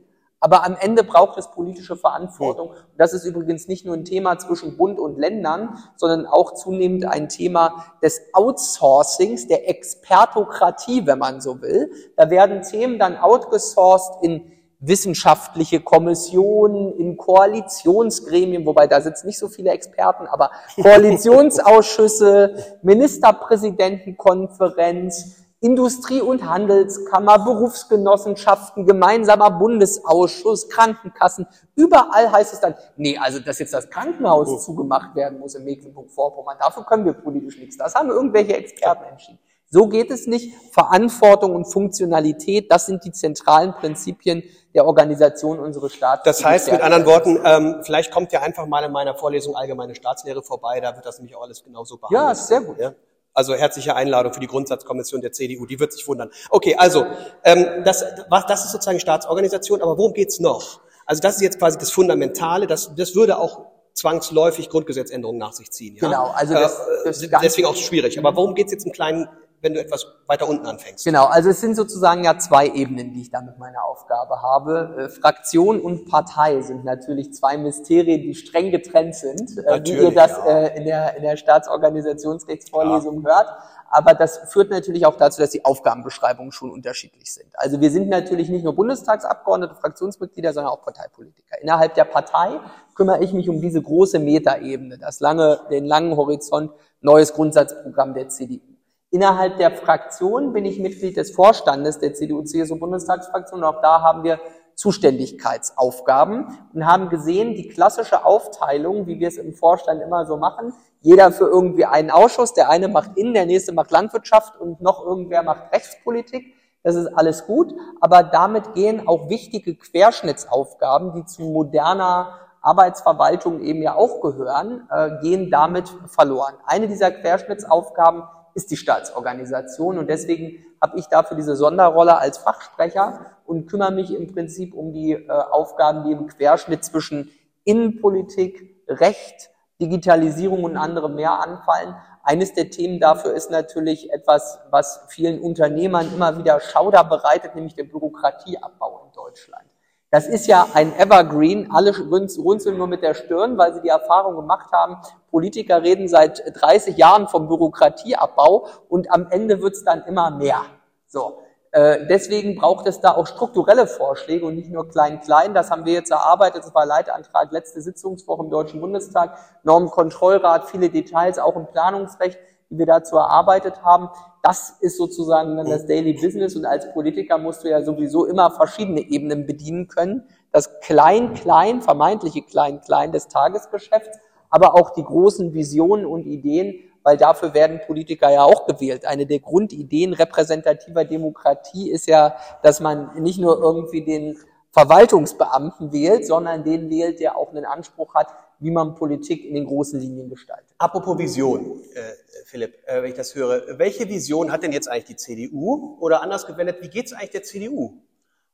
Aber am Ende braucht es politische Verantwortung. Und das ist übrigens nicht nur ein Thema zwischen Bund und Ländern, sondern auch zunehmend ein Thema des Outsourcings, der Expertokratie, wenn man so will. Da werden Themen dann outgesourced in wissenschaftliche Kommissionen, in Koalitionsgremien, wobei da sitzen nicht so viele Experten, aber [laughs] Koalitionsausschüsse, Ministerpräsidentenkonferenz, Industrie- und Handelskammer, Berufsgenossenschaften, gemeinsamer Bundesausschuss, Krankenkassen. Überall heißt es dann, nee, also dass jetzt das Krankenhaus oh. zugemacht werden muss in Mecklenburg-Vorpommern, dafür können wir politisch nichts. Das haben irgendwelche Experten entschieden. So geht es nicht. Verantwortung und Funktionalität, das sind die zentralen Prinzipien der Organisation unseres Staates. Das heißt mit anderen Worten, ähm, vielleicht kommt ja einfach mal in meiner Vorlesung Allgemeine Staatslehre vorbei, da wird das nämlich auch alles genauso behandelt. Ja, sehr gut. Ja? Also herzliche Einladung für die Grundsatzkommission der CDU, die wird sich wundern. Okay, also ähm, das, was, das ist sozusagen Staatsorganisation, aber worum geht's noch? Also das ist jetzt quasi das Fundamentale, das, das würde auch zwangsläufig Grundgesetzänderungen nach sich ziehen. Ja? Genau, also das, das äh, deswegen auch schwierig. Aber worum geht's jetzt im Kleinen wenn du etwas weiter unten anfängst. Genau, also es sind sozusagen ja zwei Ebenen, die ich da mit meiner Aufgabe habe. Äh, Fraktion und Partei sind natürlich zwei Mysterien, die streng getrennt sind, äh, wie ihr das ja. äh, in, der, in der Staatsorganisationsrechtsvorlesung ja. hört. Aber das führt natürlich auch dazu, dass die Aufgabenbeschreibungen schon unterschiedlich sind. Also wir sind natürlich nicht nur Bundestagsabgeordnete, Fraktionsmitglieder, sondern auch Parteipolitiker. Innerhalb der Partei kümmere ich mich um diese große Metaebene, das lange, den langen Horizont, neues Grundsatzprogramm der CDU. Innerhalb der Fraktion bin ich Mitglied des Vorstandes der CDU-CSU-Bundestagsfraktion. Auch da haben wir Zuständigkeitsaufgaben und haben gesehen, die klassische Aufteilung, wie wir es im Vorstand immer so machen, jeder für irgendwie einen Ausschuss, der eine macht Innen, der nächste macht Landwirtschaft und noch irgendwer macht Rechtspolitik. Das ist alles gut, aber damit gehen auch wichtige Querschnittsaufgaben, die zu moderner Arbeitsverwaltung eben ja auch gehören, äh, gehen damit verloren. Eine dieser Querschnittsaufgaben ist die Staatsorganisation und deswegen habe ich dafür diese Sonderrolle als Fachsprecher und kümmere mich im Prinzip um die äh, Aufgaben, die im Querschnitt zwischen Innenpolitik, Recht, Digitalisierung und anderem mehr anfallen. Eines der Themen dafür ist natürlich etwas, was vielen Unternehmern immer wieder Schauder bereitet, nämlich der Bürokratieabbau in Deutschland. Das ist ja ein Evergreen. Alle runzeln nur mit der Stirn, weil sie die Erfahrung gemacht haben, Politiker reden seit 30 Jahren vom Bürokratieabbau und am Ende wird's dann immer mehr. So. Äh, deswegen braucht es da auch strukturelle Vorschläge und nicht nur klein-klein. Das haben wir jetzt erarbeitet. Das war Leitantrag letzte Sitzungswoche im Deutschen Bundestag. Normenkontrollrat, viele Details auch im Planungsrecht, die wir dazu erarbeitet haben. Das ist sozusagen dann das Daily Business und als Politiker musst du ja sowieso immer verschiedene Ebenen bedienen können. Das Klein-Klein, vermeintliche Klein-Klein des Tagesgeschäfts, aber auch die großen Visionen und Ideen, weil dafür werden Politiker ja auch gewählt. Eine der Grundideen repräsentativer Demokratie ist ja, dass man nicht nur irgendwie den Verwaltungsbeamten wählt, sondern den wählt, der auch einen Anspruch hat, wie man Politik in den großen Linien gestaltet. Apropos Vision, äh, Philipp, äh, wenn ich das höre, welche Vision hat denn jetzt eigentlich die CDU? Oder anders gewendet, wie geht es eigentlich der CDU?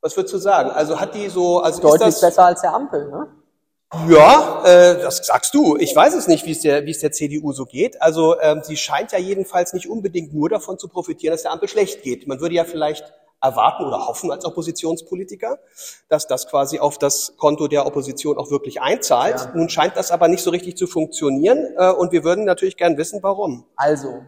Was würdest du sagen? Also hat die so, also deutlich ist das, besser als der Ampel, ne? Ja, äh, das sagst du. Ich weiß es nicht, wie es der, wie es der CDU so geht. Also ähm, sie scheint ja jedenfalls nicht unbedingt nur davon zu profitieren, dass der Ampel schlecht geht. Man würde ja vielleicht erwarten oder hoffen als Oppositionspolitiker, dass das quasi auf das Konto der Opposition auch wirklich einzahlt. Ja. Nun scheint das aber nicht so richtig zu funktionieren äh, und wir würden natürlich gern wissen, warum. Also,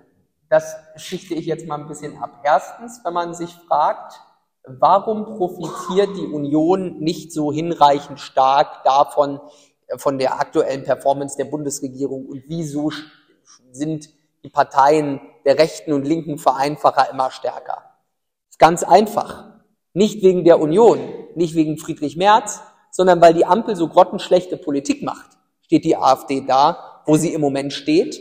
das schichte ich jetzt mal ein bisschen ab. Erstens, wenn man sich fragt, warum profitiert die Union nicht so hinreichend stark davon, äh, von der aktuellen Performance der Bundesregierung und wieso sind die Parteien der rechten und linken Vereinfacher immer stärker? Ganz einfach. Nicht wegen der Union, nicht wegen Friedrich Merz, sondern weil die Ampel so grottenschlechte Politik macht, steht die AfD da, wo sie im Moment steht.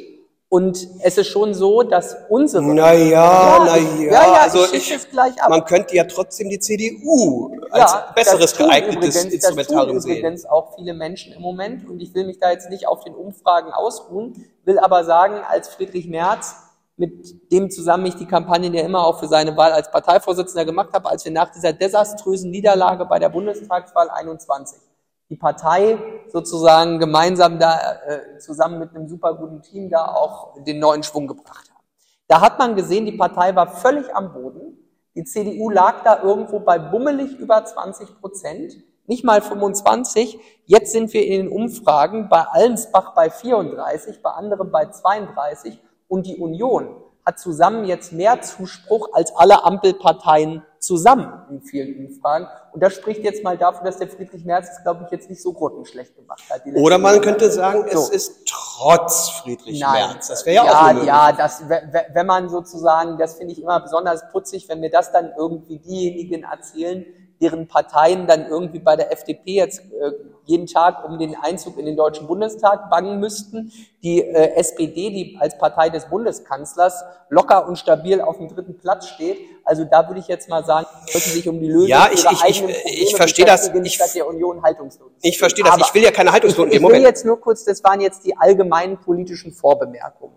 Und es ist schon so, dass unsere. Naja, ja, naja. Ja, ja, also ich, ich gleich ab. Man könnte ja trotzdem die CDU als ja, besseres geeignetes übrigens, Instrumentarium das tun übrigens auch viele Menschen im Moment. Und ich will mich da jetzt nicht auf den Umfragen ausruhen, will aber sagen, als Friedrich Merz mit dem zusammen ich die Kampagne ja immer auch für seine Wahl als Parteivorsitzender gemacht habe, als wir nach dieser desaströsen Niederlage bei der Bundestagswahl 21 die Partei sozusagen gemeinsam da äh, zusammen mit einem super guten Team da auch den neuen Schwung gebracht haben. Da hat man gesehen, die Partei war völlig am Boden. Die CDU lag da irgendwo bei bummelig über 20 Prozent, nicht mal 25. Jetzt sind wir in den Umfragen bei Allensbach bei 34, bei anderen bei 32 und die Union hat zusammen jetzt mehr Zuspruch als alle Ampelparteien zusammen in vielen Umfragen. Und das spricht jetzt mal dafür, dass der Friedrich Merz es, glaube ich, jetzt nicht so grottenschlecht gemacht hat. Oder man könnte sagen, so. es ist trotz Friedrich Nein. Merz. Das wäre ja, ja auch eine Ja, das, wenn man sozusagen, das finde ich immer besonders putzig, wenn mir das dann irgendwie diejenigen erzählen, deren Parteien dann irgendwie bei der FDP jetzt äh, jeden Tag um den Einzug in den Deutschen Bundestag bangen müssten. Die äh, SPD, die als Partei des Bundeskanzlers locker und stabil auf dem dritten Platz steht. Also da würde ich jetzt mal sagen, sollten sich um die Lösung ja, ich, ihrer ich, eigenen ich, Probleme ich verstehe das. Ich, der Union Haltungsnoten. Ich verstehe das. Aber ich will ja keine Haltungsnoten. Ich, ich will jetzt nur kurz, das waren jetzt die allgemeinen politischen Vorbemerkungen.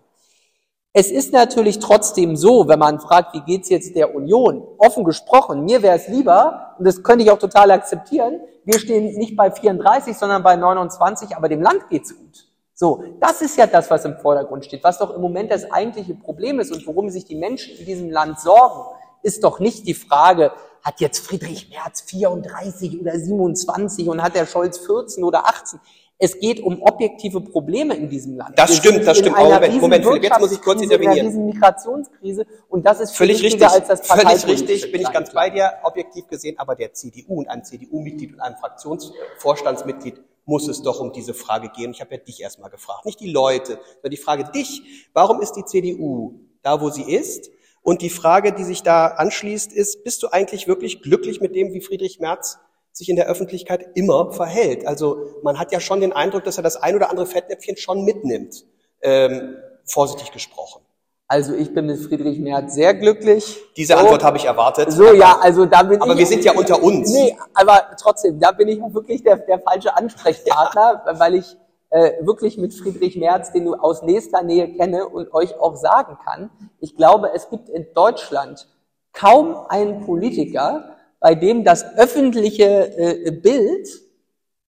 Es ist natürlich trotzdem so, wenn man fragt, wie geht's jetzt der Union? Offen gesprochen, mir wäre es lieber, und das könnte ich auch total akzeptieren, wir stehen nicht bei 34, sondern bei 29, aber dem Land geht's gut. So, das ist ja das, was im Vordergrund steht. Was doch im Moment das eigentliche Problem ist und worum sich die Menschen in diesem Land sorgen, ist doch nicht die Frage, hat jetzt Friedrich Merz 34 oder 27 und hat der Scholz 14 oder 18? Es geht um objektive Probleme in diesem Land. Das Wir stimmt, das stimmt. Moment, Moment, Philipp, jetzt muss ich kurz intervenieren. In Migrationskrise und das ist völlig richtig, als das Völlig richtig, bin ich ganz bei dir, objektiv gesehen, aber der CDU und einem CDU-Mitglied und einem Fraktionsvorstandsmitglied muss es doch um diese Frage gehen. Ich habe ja dich erstmal gefragt, nicht die Leute, sondern die Frage dich. Warum ist die CDU da, wo sie ist? Und die Frage, die sich da anschließt, ist, bist du eigentlich wirklich glücklich mit dem, wie Friedrich Merz sich in der Öffentlichkeit immer verhält. Also man hat ja schon den Eindruck, dass er das ein oder andere Fettnäpfchen schon mitnimmt, ähm, vorsichtig gesprochen. Also ich bin mit Friedrich Merz sehr glücklich. Diese so, Antwort habe ich erwartet. So, ja, also da bin aber ich. Aber wir sind ja unter uns. Nee, aber trotzdem, da bin ich wirklich der, der falsche Ansprechpartner, ja. weil ich äh, wirklich mit Friedrich Merz, den du aus nächster Nähe kenne und euch auch sagen kann, ich glaube, es gibt in Deutschland kaum einen Politiker, bei dem das öffentliche äh, Bild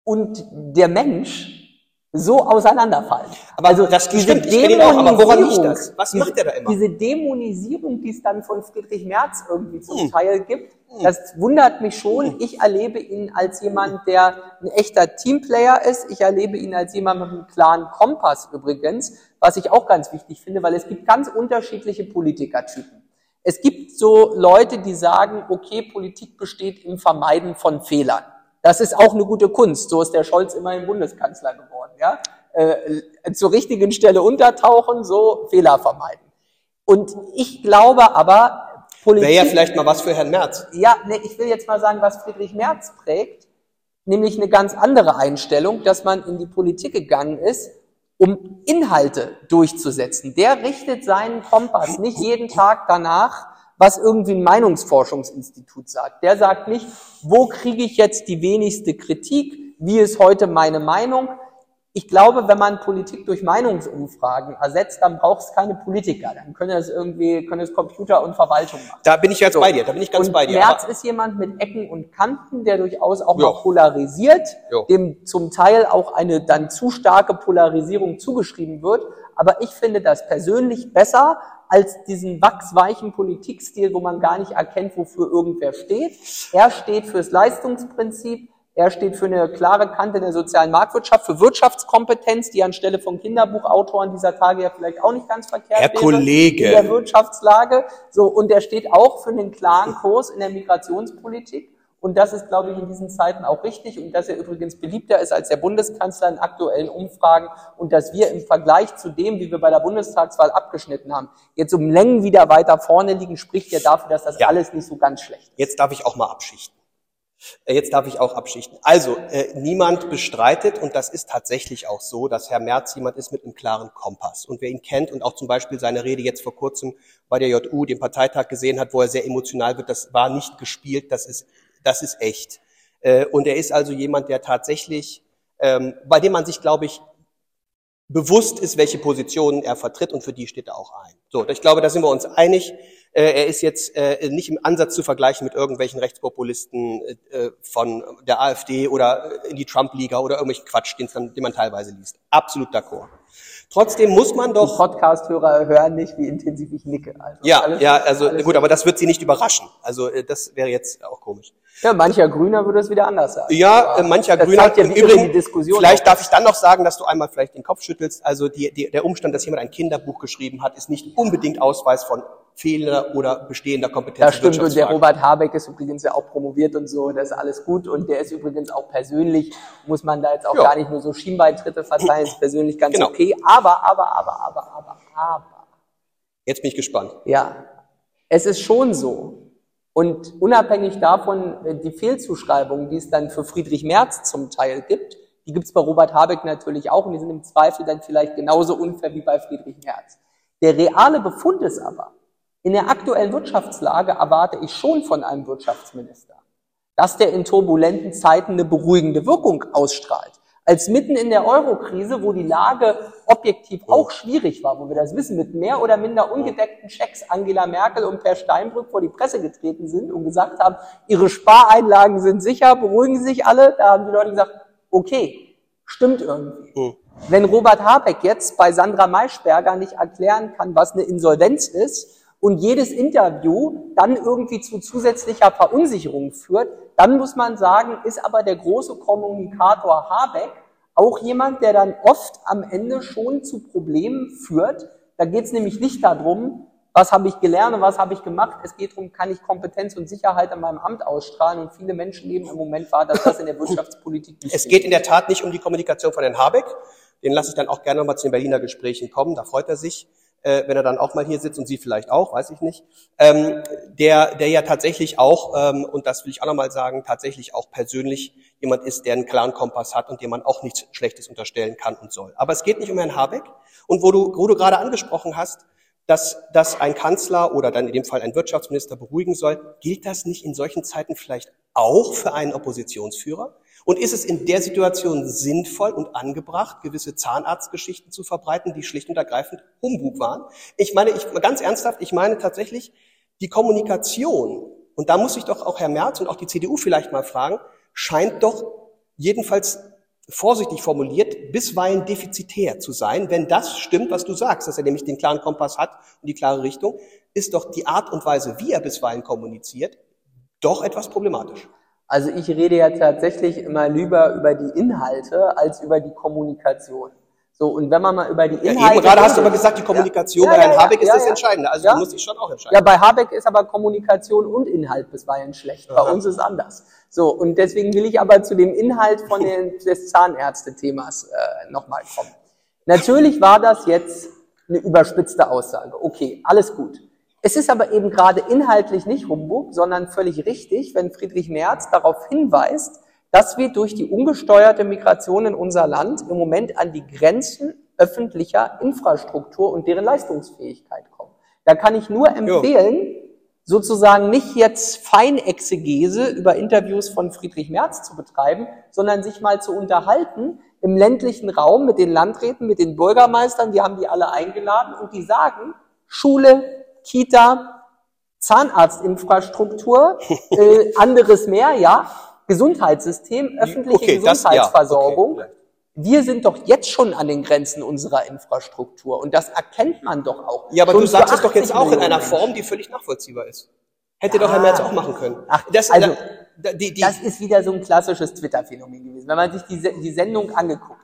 und der Mensch so auseinanderfallen. Aber also das diese stimmt, ich auch, aber woran liegt das? Was diese, macht er da immer? Diese Dämonisierung, die es dann von Friedrich Merz irgendwie zum hm. Teil gibt, hm. das wundert mich schon. Hm. Ich erlebe ihn als jemand, der ein echter Teamplayer ist. Ich erlebe ihn als jemand mit einem klaren Kompass übrigens, was ich auch ganz wichtig finde, weil es gibt ganz unterschiedliche Politikertypen. Es gibt so Leute, die sagen, okay, Politik besteht im Vermeiden von Fehlern. Das ist auch eine gute Kunst. So ist der Scholz immerhin Bundeskanzler geworden. Ja? Äh, zur richtigen Stelle untertauchen, so Fehler vermeiden. Und ich glaube aber, Politik... Wäre ja vielleicht mal was für Herrn Merz. Ja, nee, ich will jetzt mal sagen, was Friedrich Merz prägt, nämlich eine ganz andere Einstellung, dass man in die Politik gegangen ist, um Inhalte durchzusetzen. Der richtet seinen Kompass nicht jeden Tag danach, was irgendwie ein Meinungsforschungsinstitut sagt. Der sagt nicht, wo kriege ich jetzt die wenigste Kritik, wie ist heute meine Meinung, ich glaube, wenn man Politik durch Meinungsumfragen ersetzt, dann braucht es keine Politiker. Dann können es irgendwie, können es Computer und Verwaltung machen. Da bin ich jetzt so. bei dir, da bin ich ganz und bei dir. Merz ist jemand mit Ecken und Kanten, der durchaus auch jo. mal polarisiert, jo. dem zum Teil auch eine dann zu starke Polarisierung zugeschrieben wird. Aber ich finde das persönlich besser als diesen wachsweichen Politikstil, wo man gar nicht erkennt, wofür irgendwer steht. Er steht fürs Leistungsprinzip, Er steht für eine klare Kante der sozialen Marktwirtschaft, für Wirtschaftskompetenz, die anstelle von Kinderbuchautoren dieser Tage ja vielleicht auch nicht ganz verkehrt Herr wäre Kollege. in der Wirtschaftslage. So, und er steht auch für einen klaren Kurs in der Migrationspolitik. Und das ist, glaube ich, in diesen Zeiten auch richtig. Und dass er übrigens beliebter ist als der Bundeskanzler in aktuellen Umfragen. Und dass wir im Vergleich zu dem, wie wir bei der Bundestagswahl abgeschnitten haben, jetzt um Längen wieder weiter vorne liegen, spricht ja dafür, dass das Ja. alles nicht so ganz schlecht ist. Jetzt darf ich auch mal abschichten. Äh, Jetzt darf ich auch abschichten. Also, äh, niemand bestreitet, und das ist tatsächlich auch so, dass Herr Merz jemand ist mit einem klaren Kompass. Und wer ihn kennt und auch zum Beispiel seine Rede jetzt vor kurzem bei der JU, dem Parteitag gesehen hat, wo er sehr emotional wird, das war nicht gespielt, das ist, das ist echt. Äh, und er ist also jemand, der tatsächlich, ähm, bei dem man sich, glaube ich, bewusst ist, welche Positionen er vertritt und für die steht er auch ein. So, ich glaube, da sind wir uns einig. Äh, er ist jetzt äh, nicht im Ansatz zu vergleichen mit irgendwelchen Rechtspopulisten äh, von der AfD oder in die Trump-Liga oder irgendwelchen Quatsch, den, man teilweise liest. Absolut d'accord. Trotzdem muss man Die doch Podcast-Hörer hören nicht, wie intensiv ich nicke. Also ja, alles- ja, also gut, aber das wird Sie nicht überraschen. Also das wäre jetzt auch komisch. Ja, mancher Grüner würde es wieder anders sagen. Ja, Aber mancher Grüner. ja, Im Übrigen, die Diskussion vielleicht darf ich dann noch sagen, dass du einmal vielleicht den Kopf schüttelst. Also die, die, der Umstand, dass jemand ein Kinderbuch geschrieben hat, ist nicht unbedingt Ausweis von fehlender oder bestehender Kompetenz. Das stimmt, und der. Robert Habeck ist übrigens ja auch promoviert und so, das ist alles gut. Und der ist übrigens auch persönlich, muss man da jetzt auch Ja. gar nicht nur so Schienbeintritte verteilen, ist persönlich ganz Genau. okay. Aber, aber, aber, aber, aber, aber, Jetzt bin ich gespannt. ja, es ist schon so. Und unabhängig davon, äh, die Fehlzuschreibungen, die es dann für Friedrich Merz zum Teil gibt, die gibt es bei Robert Habeck natürlich auch und die sind im Zweifel dann vielleicht genauso unfair wie bei Friedrich Merz. Der reale Befund ist aber, in der aktuellen Wirtschaftslage erwarte ich schon von einem Wirtschaftsminister, dass der in turbulenten Zeiten eine beruhigende Wirkung ausstrahlt. Als mitten in der Eurokrise, wo die Lage objektiv auch schwierig war, wo wir das wissen, mit mehr oder minder ungedeckten Schecks Angela Merkel und Per Steinbrück vor die Presse getreten sind und gesagt haben, ihre Spareinlagen sind sicher, beruhigen Sie sich alle. Da haben die Leute gesagt, okay, stimmt irgendwie. Hm. Wenn Robert Habeck jetzt bei Sandra Maischberger nicht erklären kann, was eine Insolvenz ist und jedes Interview dann irgendwie zu zusätzlicher Verunsicherung führt, dann muss man sagen, ist aber der große Kommunikator Habeck auch jemand, der dann oft am Ende schon zu Problemen führt. Da geht es nämlich nicht darum, was habe ich gelernt und was habe ich gemacht. Es geht darum, kann ich Kompetenz und Sicherheit in meinem Amt ausstrahlen. Und viele Menschen nehmen im Moment wahr, dass das in der Wirtschaftspolitik nicht Es geht in der Tat nicht um die Kommunikation von Herrn Habeck. Den lasse ich dann auch gerne nochmal zu den Berliner Gesprächen kommen. Da freut er sich, äh, wenn er dann auch mal hier sitzt und Sie vielleicht auch, weiß ich nicht. Ähm, der, der ja tatsächlich auch, ähm, und das will ich auch nochmal sagen, tatsächlich auch persönlich jemand ist, der einen klaren Kompass hat und dem man auch nichts Schlechtes unterstellen kann und soll. Aber es geht nicht um Herrn Habeck. Und wo du, wo du gerade angesprochen hast, dass, dass ein Kanzler oder dann in dem Fall ein Wirtschaftsminister beruhigen soll, gilt das nicht in solchen Zeiten vielleicht auch für einen Oppositionsführer? Und ist es in der Situation sinnvoll und angebracht, gewisse Zahnarztgeschichten zu verbreiten, die schlicht und ergreifend Humbug waren? Ich meine, ich, ganz ernsthaft, ich meine tatsächlich die Kommunikation, und da muss ich doch auch Herr Merz und auch die CDU vielleicht mal fragen, scheint doch jedenfalls vorsichtig formuliert, bisweilen defizitär zu sein. Wenn das stimmt, was du sagst, dass er nämlich den klaren Kompass hat und die klare Richtung, ist doch die Art und Weise, wie er bisweilen kommuniziert, doch etwas problematisch. Also ich rede ja tatsächlich immer lieber über die Inhalte als über die Kommunikation. So, und wenn man mal über die Ja, Inhalte. eben gerade hast du aber gesagt, die Kommunikation Ja, bei ja, Herrn ja, Habeck ist ja, das ja. Entscheidende. Also Ja. du musst dich schon auch entscheiden. Ja, bei Habeck ist aber Kommunikation und Inhalt bisweilen schlecht. Bei uns ist anders. So, und deswegen will ich aber zu dem Inhalt von den, [laughs] des Zahnärzte-Themas äh, nochmal kommen. Natürlich war das jetzt eine überspitzte Aussage. Okay, alles gut. Es ist aber eben gerade inhaltlich nicht Humbug, sondern völlig richtig, wenn Friedrich Merz darauf hinweist, dass wir durch die ungesteuerte Migration in unser Land im Moment an die Grenzen öffentlicher Infrastruktur und deren Leistungsfähigkeit kommen. Da kann ich nur empfehlen, sozusagen nicht jetzt Feinexegese über Interviews von Friedrich Merz zu betreiben, sondern sich mal zu unterhalten im ländlichen Raum mit den Landräten, mit den Bürgermeistern, die haben die alle eingeladen und die sagen, Schule, Kita, Zahnarztinfrastruktur, [laughs] äh, anderes mehr, ja, Gesundheitssystem, öffentliche Okay, das- ja, Gesundheitsversorgung. okay. Wir sind doch jetzt schon an den Grenzen unserer Infrastruktur und das erkennt man doch auch. Ja, aber Schon du sagst es doch jetzt 80 auch in einer Form, die völlig nachvollziehbar ist. Hätte doch Herr Merz auch machen können. Ach, das, also- die, die, das ist wieder so ein klassisches Twitter-Phänomen gewesen. Wenn man sich die, die Sendung angeguckt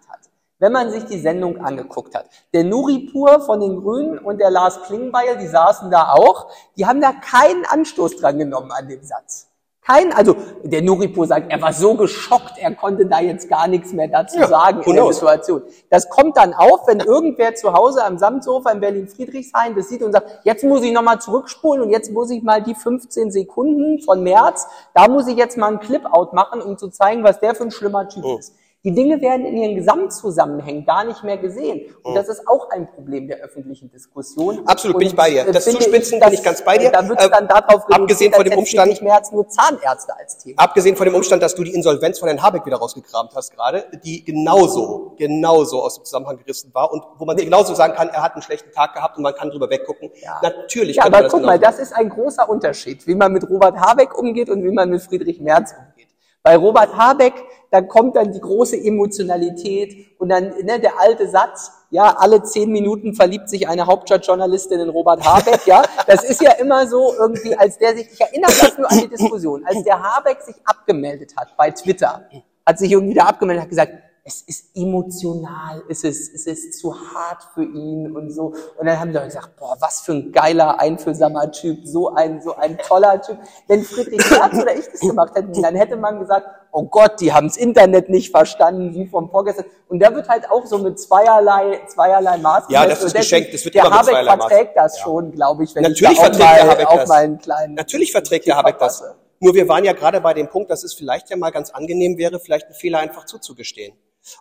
wenn man sich die Sendung angeguckt hat, der Nuripur von den Grünen und der Lars Klingbeil, die saßen da auch, die haben da keinen Anstoß dran genommen an dem Satz. Kein, also der Nuripo sagt, er war so geschockt, er konnte da jetzt gar nichts mehr dazu ja, sagen in der Situation. Das kommt dann auf, wenn irgendwer zu Hause am Samtsofa in Berlin-Friedrichshain das sieht und sagt, jetzt muss ich nochmal zurückspulen und jetzt muss ich mal die 15 Sekunden von März, da muss ich jetzt mal einen Clip-Out machen, um zu zeigen, was der für ein schlimmer Typ oh. ist. Die Dinge werden in ihren Gesamtzusammenhängen gar nicht mehr gesehen. Und oh. das ist auch ein Problem der öffentlichen Diskussion. Absolut, und bin ich bei dir. Das Zuspitzen bin ich ganz bei dir. Da wird es dann darauf äh, abgesehen von dem Umstand, nicht mehr als nur Zahnärzte als Thema. Abgesehen von dem Umstand, dass du die Insolvenz von Herrn Habeck wieder rausgekramt hast gerade, die genauso, genauso aus dem Zusammenhang gerissen war und wo man genauso sagen kann, er hat einen schlechten Tag gehabt und man kann drüber weggucken. Ja. Natürlich. Ja, aber guck mal, das ist ein großer Unterschied, wie man mit Robert Habeck umgeht und wie man mit Friedrich Merz umgeht. Bei Robert Habeck, da kommt dann die große Emotionalität und dann ne, der alte Satz, ja, alle zehn Minuten verliebt sich eine Hauptstadtjournalistin in Robert Habeck, ja. Das ist ja immer so irgendwie, als der sich, ich erinnere mich nur an die Diskussion, als der Habeck sich abgemeldet hat bei Twitter, hat sich irgendwie wieder abgemeldet, hat gesagt, es ist emotional, es ist, es ist zu hart für ihn und so. Und dann haben die gesagt, boah, was für ein geiler, einfühlsamer Typ, so ein, so ein toller Typ. Wenn Friedrich Merz oder ich das gemacht hätten, dann hätte man gesagt, oh Gott, die haben das Internet nicht verstanden, wie vom Vorgestern. Und da wird halt auch so mit zweierlei, zweierlei Maß Ja, das ist geschenkt, das wird der immer Habeck verträgt das ja. schon, glaube ich, wenn Natürlich ich verträgt mal, der Habeck auch das. mal einen kleinen Natürlich verträgt der Habeck das. Nur wir waren ja gerade bei dem Punkt, dass es vielleicht ja mal ganz angenehm wäre, vielleicht einen Fehler einfach zuzugestehen.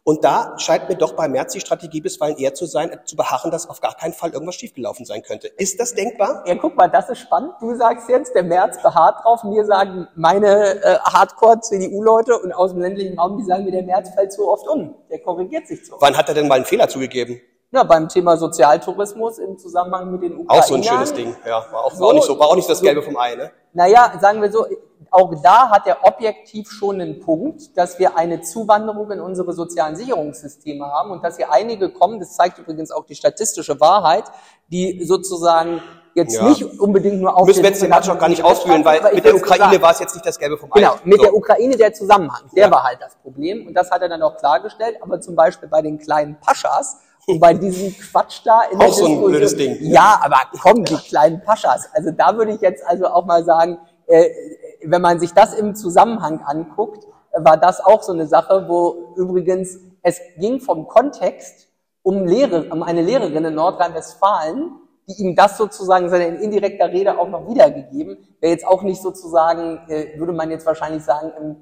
Und da scheint mir doch bei Merz die Strategie bisweilen eher zu sein, zu beharren, dass auf gar keinen Fall irgendwas schiefgelaufen sein könnte. Ist das denkbar? Ja, guck mal, das ist spannend. Du sagst jetzt, der Merz beharrt drauf. Mir sagen meine äh, Hardcore-CDU-Leute und aus dem ländlichen Raum, die sagen mir, der Merz fällt so oft um. Der korrigiert sich so. Wann hat er denn mal einen Fehler zugegeben? Ja, beim Thema Sozialtourismus im Zusammenhang mit den Ukrainern. Auch so ein schönes Ding, ja. War auch, so, war auch nicht so, war auch nicht das Gelbe vom Ei, ne? Naja, sagen wir so, auch da hat er objektiv schon einen Punkt, dass wir eine Zuwanderung in unsere sozialen Sicherungssysteme haben und dass hier einige kommen, das zeigt übrigens auch die statistische Wahrheit, die sozusagen jetzt ja. nicht unbedingt nur auf Müssen wir jetzt den Match auch gar nicht ausführen, weil mit der Ukraine war es jetzt nicht das Gelbe vom Ei. Genau, mit so. der Ukraine der Zusammenhang, der ja. war halt das Problem und das hat er dann auch klargestellt, aber zum Beispiel bei den kleinen Paschas [laughs] und bei diesem Quatsch da in auch der so ein blödes Ding. Ja, aber komm, die kleinen Paschas. Also da würde ich jetzt also auch mal sagen, wenn man sich das im Zusammenhang anguckt, war das auch so eine Sache, wo übrigens es ging vom Kontext um, Lehre, um eine Lehrerin in Nordrhein-Westfalen, die ihm das sozusagen in indirekter Rede auch noch wiedergegeben, wäre jetzt auch nicht sozusagen, äh, würde man jetzt wahrscheinlich sagen, im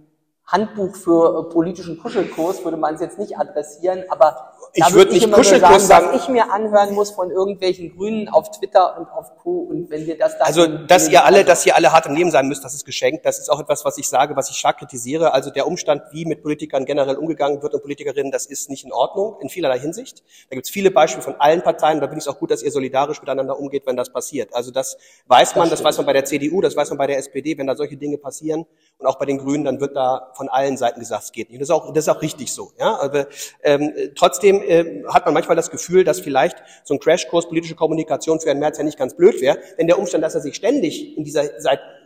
Handbuch für äh, politischen Kuschelkurs würde man es jetzt nicht adressieren, aber ich würde nicht Kuschelkurs sagen, sagen, was ich mir anhören muss von irgendwelchen Grünen auf Twitter und auf Co. Und wenn wir das da also dass ihr alle, dass ihr alle hart im Leben sein müsst, das ist geschenkt. Das ist auch etwas, was ich sage, was ich stark kritisiere. Also der Umstand, wie mit Politikern generell umgegangen wird und Politikerinnen, das ist nicht in Ordnung in vielerlei Hinsicht. Da gibt es viele Beispiele von allen Parteien. Da bin ich auch gut, dass ihr solidarisch miteinander umgeht, wenn das passiert. Also das weiß man, das, das weiß man bei der CDU, das weiß man bei der SPD, wenn da solche Dinge passieren und auch bei den Grünen, dann wird da von allen Seiten gesagt, es geht nicht. Und das ist auch, das ist auch richtig so. Ja, aber ähm, trotzdem äh, hat man manchmal das Gefühl, dass vielleicht so ein Crashkurs politische Kommunikation für Herrn Merz ja nicht ganz blöd wäre, denn der Umstand, dass er sich ständig in dieser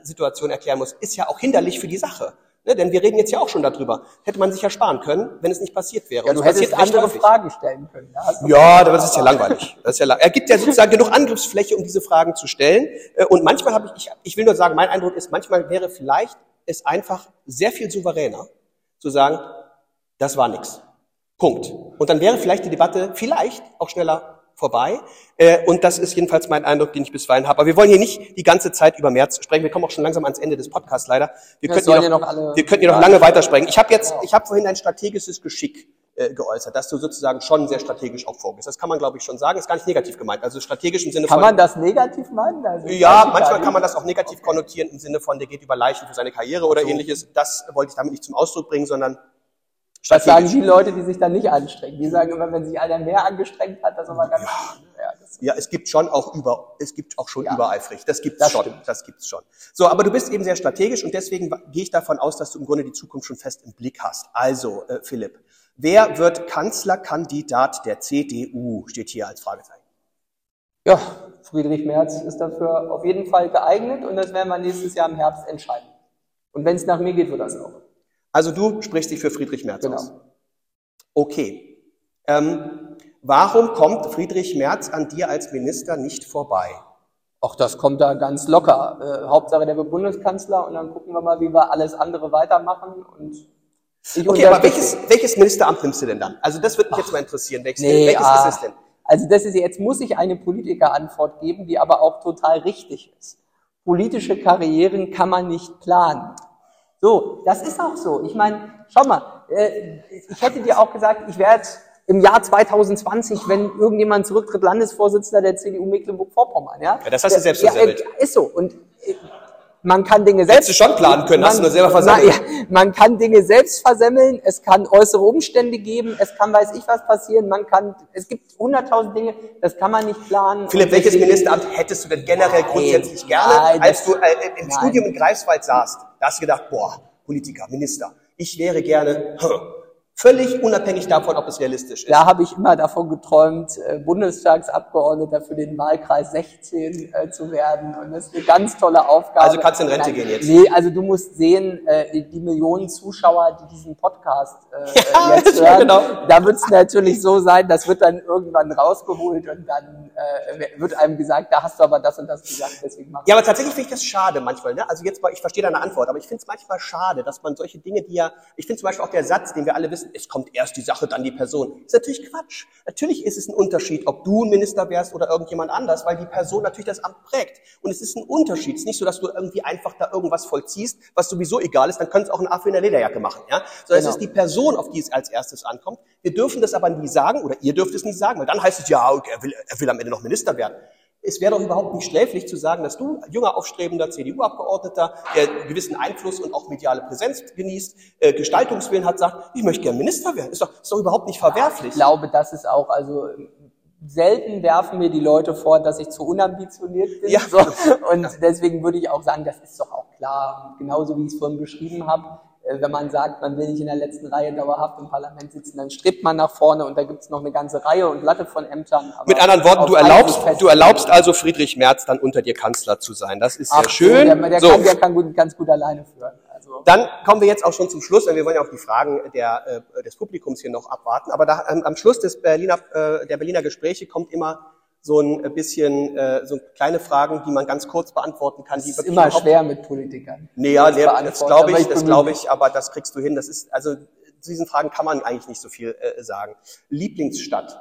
Situation erklären muss, ist ja auch hinderlich für die Sache. Ne, denn wir reden jetzt ja auch schon darüber. Hätte man sich ja sparen können, wenn es nicht passiert wäre. Ja, du hättest andere häufig. Fragen stellen können. Ja, aber das ist ja langweilig. Das ist ja lang. Er gibt ja sozusagen genug Angriffsfläche, um diese Fragen zu stellen. Äh, und manchmal habe ich, ich, ich will nur sagen, mein Eindruck ist, manchmal wäre vielleicht es einfach sehr viel souveräner zu sagen, das war nix. Punkt. Und dann wäre vielleicht die Debatte vielleicht auch schneller vorbei. Äh, und das ist jedenfalls mein Eindruck, den ich bisweilen habe. Aber wir wollen hier nicht die ganze Zeit über März sprechen. Wir kommen auch schon langsam ans Ende des Podcasts leider. Wir könnten hier noch, noch wir könnten hier noch lange weitersprechen. Ich habe jetzt, ich habe vorhin ein strategisches Geschick äh, geäußert, dass du sozusagen schon sehr strategisch auch vorgehst. Das kann man, glaube ich, schon sagen. Ist gar nicht negativ gemeint. Also strategisch im Sinne kann von... Kann man das negativ meinen? Also ja, manchmal kann man das auch negativ okay. konnotieren im Sinne von, der geht über Leichen für seine Karriere oder so. ähnliches. Das wollte ich damit nicht zum Ausdruck bringen, sondern was sagen die Leute, die sich dann nicht anstrengen? Die sagen immer, wenn sich einer mehr angestrengt hat, das aber ganz ja. Ja, ja, es gibt schon auch über, es gibt auch schon ja. übereifrig. Das gibt's das schon. Stimmt. Das gibt's schon. So, aber du bist eben sehr strategisch und deswegen gehe ich davon aus, dass du im Grunde die Zukunft schon fest im Blick hast. Also, äh, Philipp, wer wird Kanzlerkandidat der CDU? Steht hier als Fragezeichen. Ja, Friedrich Merz ist dafür auf jeden Fall geeignet und das werden wir nächstes Jahr im Herbst entscheiden. Und wenn es nach mir geht, wird das auch. Also du sprichst dich für Friedrich Merz Genau. aus. Okay. Ähm, warum kommt Friedrich Merz an dir als Minister nicht vorbei? Auch das kommt da ganz locker. Äh, Hauptsache der wird Bundeskanzler und dann gucken wir mal, wie wir alles andere weitermachen. Und Okay, aber welches, welches Ministeramt nimmst du denn dann? Also das würde mich jetzt mal interessieren. Welches, Nee, welches ah, ist es denn? Also das ist jetzt muss ich eine Politikerantwort geben, die aber auch total richtig ist. Politische Karrieren kann man nicht planen. So, das ist auch so. Ich meine, schau mal, äh, ich hätte dir auch gesagt, ich werde im Jahr 2020, wenn irgendjemand zurücktritt, Landesvorsitzender der CDU Mecklenburg-Vorpommern. Ja? Ja, das hast du selbst ja, versammelt. äh, Ist so. Und äh, man kann Dinge selbst. Hättest du schon planen können, hast du nur selber versammelt. Na, [laughs] ja, man kann Dinge selbst versemmeln, es kann äußere Umstände geben, es kann weiß ich was passieren, man kann, es gibt hunderttausend Dinge, das kann man nicht planen. Philipp, welches Ministeramt hättest du denn generell Nein, grundsätzlich gerne, nein, als du äh, im nein. Studium in Greifswald saßt? Da hast du gedacht, boah, Politiker, Minister, ich wäre gerne hm, völlig unabhängig davon, ob es realistisch ist. Da habe ich immer davon geträumt, äh, Bundestagsabgeordneter für den Wahlkreis 16 äh, zu werden. Und das ist eine ganz tolle Aufgabe. Also kannst du in Rente Nein, gehen jetzt? Nee, also du musst sehen, äh, die, Millionen Zuschauer, die diesen Podcast äh, [laughs] Ja, jetzt ja, hören, genau. da wird es natürlich so sein, das wird dann irgendwann rausgeholt und dann äh, wird einem gesagt, da hast du aber das und das gesagt, deswegen mach Ja, aber tatsächlich finde ich das schade manchmal. Ne? Also jetzt ich verstehe deine Antwort, aber ich finde es manchmal schade, dass man solche Dinge, die ja, ich finde zum Beispiel auch der Satz, den wir alle wissen, es kommt erst die Sache, dann die Person, ist natürlich Quatsch. Natürlich ist es ein Unterschied, ob du ein Minister wärst oder irgendjemand anders, weil die Person natürlich das Amt prägt. Und es ist ein Unterschied. Es ist nicht so, dass du irgendwie einfach da irgendwas vollziehst, was sowieso egal ist, dann könnte es auch ein Affe in der Lederjacke machen. Ja? Sondern Genau. es ist die Person, auf die es als erstes ankommt. Wir dürfen das aber nie sagen, oder ihr dürft es nicht sagen, weil dann heißt es, ja, er will, er will am Ende noch Minister werden. Es wäre doch überhaupt nicht sträflich zu sagen, dass du, junger, aufstrebender CDU-Abgeordneter, der gewissen Einfluss und auch mediale Präsenz genießt, äh, Gestaltungswillen hat, sagt, ich möchte gerne Minister werden. Ist doch, ist doch überhaupt nicht verwerflich. Ich glaube, das ist auch, also selten werfen mir die Leute vor, dass ich zu unambitioniert bin. Ja. So. Und deswegen würde ich auch sagen, das ist doch auch klar. Genauso wie ich es vorhin beschrieben habe, wenn man sagt, man will nicht in der letzten Reihe dauerhaft im Parlament sitzen, dann strebt man nach vorne und da gibt es noch eine ganze Reihe und Latte von Ämtern. Mit anderen Worten, du erlaubst, du erlaubst also Friedrich Merz dann unter dir Kanzler zu sein. Das ist Ach, sehr schön. Der, der, so. kann, der kann gut, ganz gut alleine führen. Also, Dann kommen wir jetzt auch schon zum Schluss, weil wir wollen ja auch die Fragen der, äh, des Publikums hier noch abwarten. Aber da, ähm, am Schluss des Berliner, äh, der Berliner Gespräche kommt immer so ein bisschen, äh, so kleine Fragen, die man ganz kurz beantworten kann. Die es ist immer schwer mit Politikern. Nee, ja, nee, das glaube ich, ich das glaube ich, aber das kriegst du hin. Das ist, also, zu diesen Fragen kann man eigentlich nicht so viel äh, sagen. Lieblingsstadt.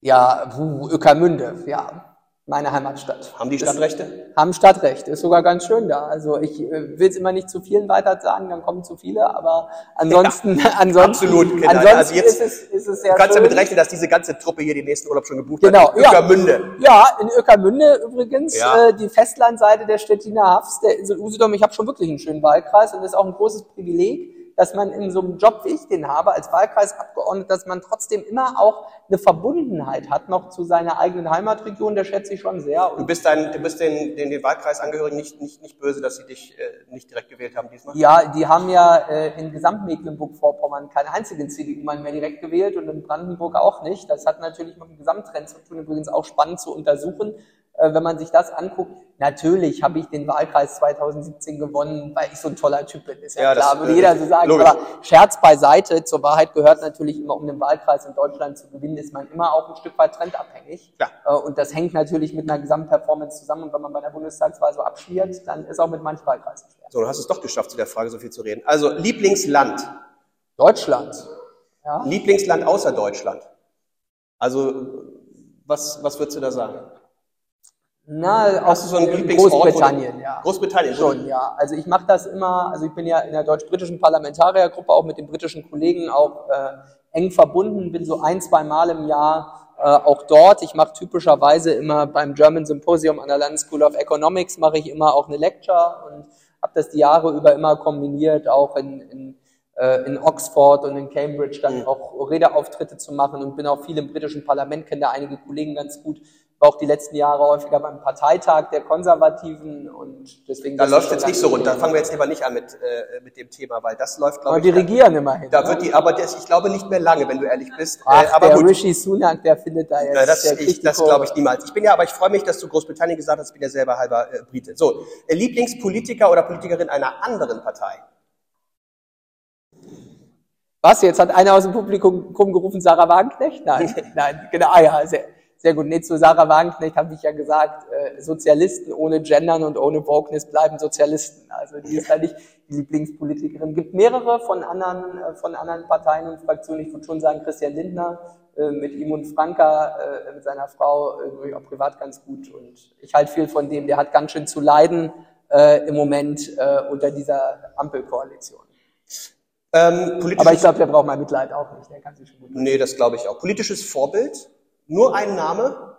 Ja, puh, Öckermünde, ja. Meine Heimatstadt. Haben die Stadtrechte? haben Stadtrecht, ist sogar ganz schön da. Also ich äh, will es immer nicht zu vielen weiter sagen, dann kommen zu viele, aber ansonsten, [laughs] ansonsten, absolut, Kinder. ansonsten Also jetzt- ist, es, ist es sehr Du kannst schön. damit rechnen, dass diese ganze Truppe hier den nächsten Urlaub schon gebucht Genau, hat. ja. Ueckermünde. Ja, in Öckermünde übrigens, Ja. äh, die Festlandseite der Stettiner Hafs, der Insel Usedom. Ich habe schon wirklich einen schönen Wahlkreis und das ist auch ein großes Privileg, dass man in so einem Job, wie ich den habe, als Wahlkreisabgeordneter, dass man trotzdem immer auch eine Verbundenheit hat noch zu seiner eigenen Heimatregion. Das schätze ich schon sehr. Du bist, dein, du bist den, den, den Wahlkreisangehörigen nicht, nicht, nicht böse, dass sie dich äh, nicht direkt gewählt haben diesmal? Ja, die haben ja äh, in Gesamtmecklenburg-Vorpommern keinen einzigen CDU-Mann mehr direkt gewählt und in Brandenburg auch nicht. Das hat natürlich mit dem Gesamttrend zu tun, übrigens auch spannend zu untersuchen, äh, wenn man sich das anguckt. Natürlich habe ich den Wahlkreis 2017 gewonnen, weil ich so ein toller Typ bin. Ist ja, Ja, das, klar, würde äh, jeder so sagen. logisch. Aber Scherz beiseite, zur Wahrheit gehört natürlich immer, um den Wahlkreis in Deutschland zu gewinnen, ist man immer auch ein Stück weit trendabhängig. Ja. Äh, Und das hängt natürlich mit einer Gesamtperformance zusammen. Und wenn man bei der Bundestagswahl so abschmiert, dann ist auch mit manchen Wahlkreisen schwer. So, du hast es doch geschafft, zu der Frage so viel zu reden. Also, Lieblingsland. Deutschland. Ja. Lieblingsland außer Deutschland. Also, was, was würdest du da sagen? Na, du so aus Lieblingsort? Großbritannien, ja. Großbritannien. Schon, ja. Also ich mache das immer, also ich bin ja in der deutsch-britischen Parlamentariergruppe auch mit den britischen Kollegen auch äh, eng verbunden, bin so ein, zwei Mal im Jahr äh, auch dort. Ich mache typischerweise immer beim German Symposium an der London School of Economics mache ich immer auch eine Lecture und habe das die Jahre über immer kombiniert, auch in, in, äh, in Oxford und in Cambridge dann Mhm. auch Redeauftritte zu machen und bin auch viel im britischen Parlament, kenne da einige Kollegen ganz gut. War auch die letzten Jahre häufiger beim Parteitag der Konservativen und deswegen. Da läuft jetzt nicht so rund. Da fangen wir jetzt lieber nicht an mit, äh, mit dem Thema, weil das läuft, glaube ich. Aber die regieren immerhin. Da ne? wird die, aber das, ich glaube nicht mehr lange, wenn du ehrlich bist. Ach, äh, aber der gut. Rishi Sunak, der findet da jetzt. Ja, das ich, das glaube ich niemals. Ich bin ja, aber ich freue mich, dass du Großbritannien gesagt hast. Ich bin ja selber halber äh, Brite. So, äh, Lieblingspolitiker oder Politikerin einer anderen Partei? Was? Jetzt hat einer aus dem Publikum gerufen, Sarah Wagenknecht? Nein, [laughs] nein, genau. Ah ja, sehr, sehr gut. Nee, zu Sarah Wagenknecht habe ich ja gesagt, äh, Sozialisten ohne Gendern und ohne Wokeness bleiben Sozialisten. Also die ist ja nicht die Lieblingspolitikerin. Gibt mehrere von anderen, äh, von anderen Parteien und Fraktionen. Ich würde schon sagen, Christian Lindner äh, mit ihm und Franka, äh, mit seiner Frau, äh, auch privat ganz gut. Und ich halte viel von dem. Der hat ganz schön zu leiden äh, im Moment äh, unter dieser Ampelkoalition. Ähm, Aber ich glaube, der braucht mein Mitleid auch nicht. Der kann sich schon gut Nee, das glaube ich auch. Politisches Vorbild? Nur ein Name?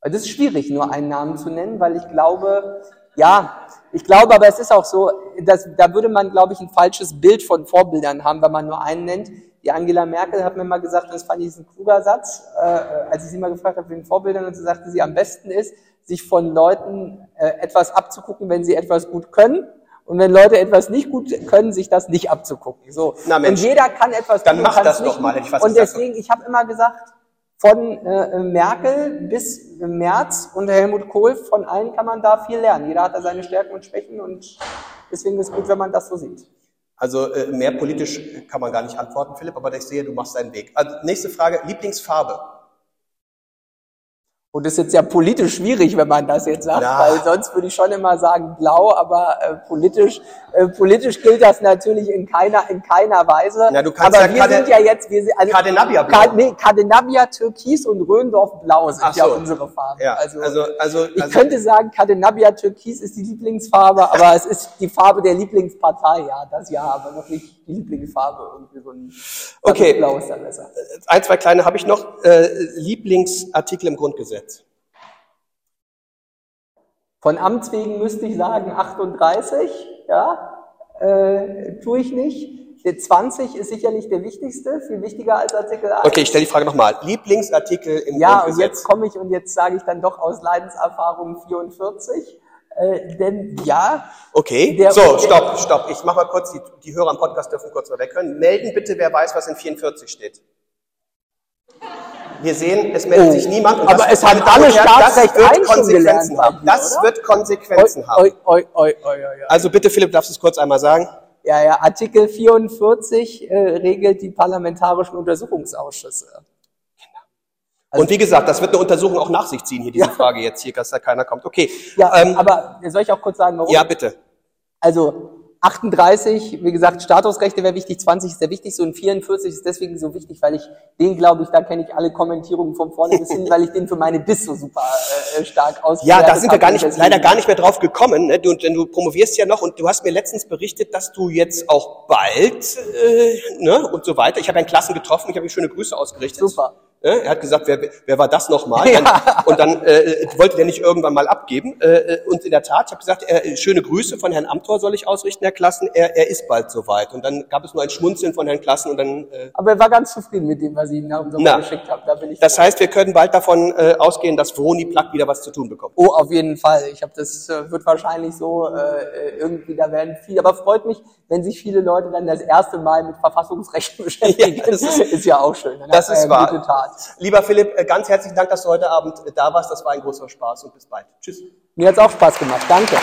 Das ist schwierig, nur einen Namen zu nennen, weil ich glaube, ja, ich glaube, aber es ist auch so, dass, da würde man, glaube ich, ein falsches Bild von Vorbildern haben, wenn man nur einen nennt. Die Angela Merkel hat mir mal gesagt, das fand ich ein kluger Satz, äh, als ich sie mal gefragt habe, wegen Vorbildern, und sie sagte, sie am besten ist, sich von Leuten äh, etwas abzugucken, wenn sie etwas gut können und wenn Leute etwas nicht gut können, sich das nicht abzugucken. So. Na Mensch, und jeder kann etwas Dann mach das doch mal. Ich und deswegen, ich habe immer gesagt, von äh, Merkel bis Merz und Helmut Kohl, von allen kann man da viel lernen. Jeder hat da seine Stärken und Schwächen und deswegen ist es gut, wenn man das so sieht. Also äh, mehr politisch kann man gar nicht antworten, Philipp, aber ich sehe, du machst deinen Weg. Also, nächste Frage, Lieblingsfarbe. Und das ist jetzt ja politisch schwierig, wenn man das jetzt sagt, ja. weil sonst würde ich schon immer sagen blau, aber äh, politisch äh, politisch gilt das natürlich in keiner in keiner Weise. Ja, du kannst aber ja wir Kade, sind ja jetzt wir sind also, Cadenabia blau. Ka, nee, Cadenabia türkis und Röndorf blau sind Ach ja unsere Farben. Ja, also, also, also, ich also, könnte sagen Cadenabia türkis ist die Lieblingsfarbe, aber es ist die Farbe der Lieblingspartei, ja, das ja, aber noch nicht die Lieblingsfarbe irgendwie so ein Okay. Blau ist dann besser. Ein, zwei kleine habe ich noch äh, Lieblingsartikel im Grundgesetz. Von Amts wegen müsste ich sagen 38, ja, äh, tue ich nicht. Der 20 ist sicherlich der wichtigste, viel wichtiger als Artikel 1. Okay, ich stelle die Frage nochmal. Lieblingsartikel im ja, Grundgesetz. Ja, und jetzt komme ich und jetzt sage ich dann doch aus Leidenserfahrung 44. Äh, denn ja. Okay, der, so, stopp, stopp. Ich mache mal kurz, die, die Hörer am Podcast dürfen kurz mal weg können. Melden bitte, wer weiß, was in 44 steht. Wir sehen, es meldet oh, sich niemand. Und aber es hat alle Staatsrecht das wird Konsequenzen haben. haben. Das oder? wird Konsequenzen oi, haben. Oi, oi, also bitte, Philipp, darfst du es kurz einmal sagen? Ja, ja, Artikel 44 äh, regelt die parlamentarischen Untersuchungsausschüsse. Also, und wie gesagt, das wird eine Untersuchung auch nach sich ziehen, hier diese ja. Frage jetzt hier, dass da keiner kommt. Okay. Ja, ähm, aber soll ich auch kurz sagen, warum? Ja, bitte. Also 38, wie gesagt, Statusrechte wäre wichtig, 20 ist der wichtigste und 44 ist deswegen so wichtig, weil ich den, glaube ich, da kenne ich alle Kommentierungen von vorne bis hin, [laughs] weil ich den für meine Bis so super äh, stark aus. Ja, da sind wir gar nicht, leider gar nicht mehr drauf gekommen. Ne? Du, denn du promovierst ja noch und du hast mir letztens berichtet, dass du jetzt auch bald äh, ne, und so weiter. Ich habe einen Klassen getroffen, ich habe schöne Grüße ausgerichtet. Super. Er hat gesagt, wer, wer war das nochmal? Ja. Und dann äh, wollte der nicht irgendwann mal abgeben. Äh, und in der Tat, ich habe gesagt, äh, schöne Grüße von Herrn Amthor soll ich ausrichten, Herr Klassen. Er, er ist bald soweit. Und dann gab es nur ein Schmunzeln von Herrn Klassen und dann. Äh, Aber er war ganz zufrieden mit dem, was ich ihm nach dem Sommer geschickt habe. Da bin ich das heißt, wir können bald davon äh, ausgehen, dass Vroni Plack wieder was zu tun bekommt. Oh, auf jeden Fall. Ich habe das äh, wird wahrscheinlich so äh, irgendwie da werden viel. Aber freut mich, wenn sich viele Leute dann das erste Mal mit Verfassungsrechten [laughs] beschäftigen. Ja, das ist, ist ja auch schön. Dann das ist wahr. Lieber Philipp, äh, ganz herzlichen Dank, dass du heute Abend äh, da warst. Das war ein großer Spaß und bis bald. Tschüss. Mir hat es auch Spaß gemacht. Danke.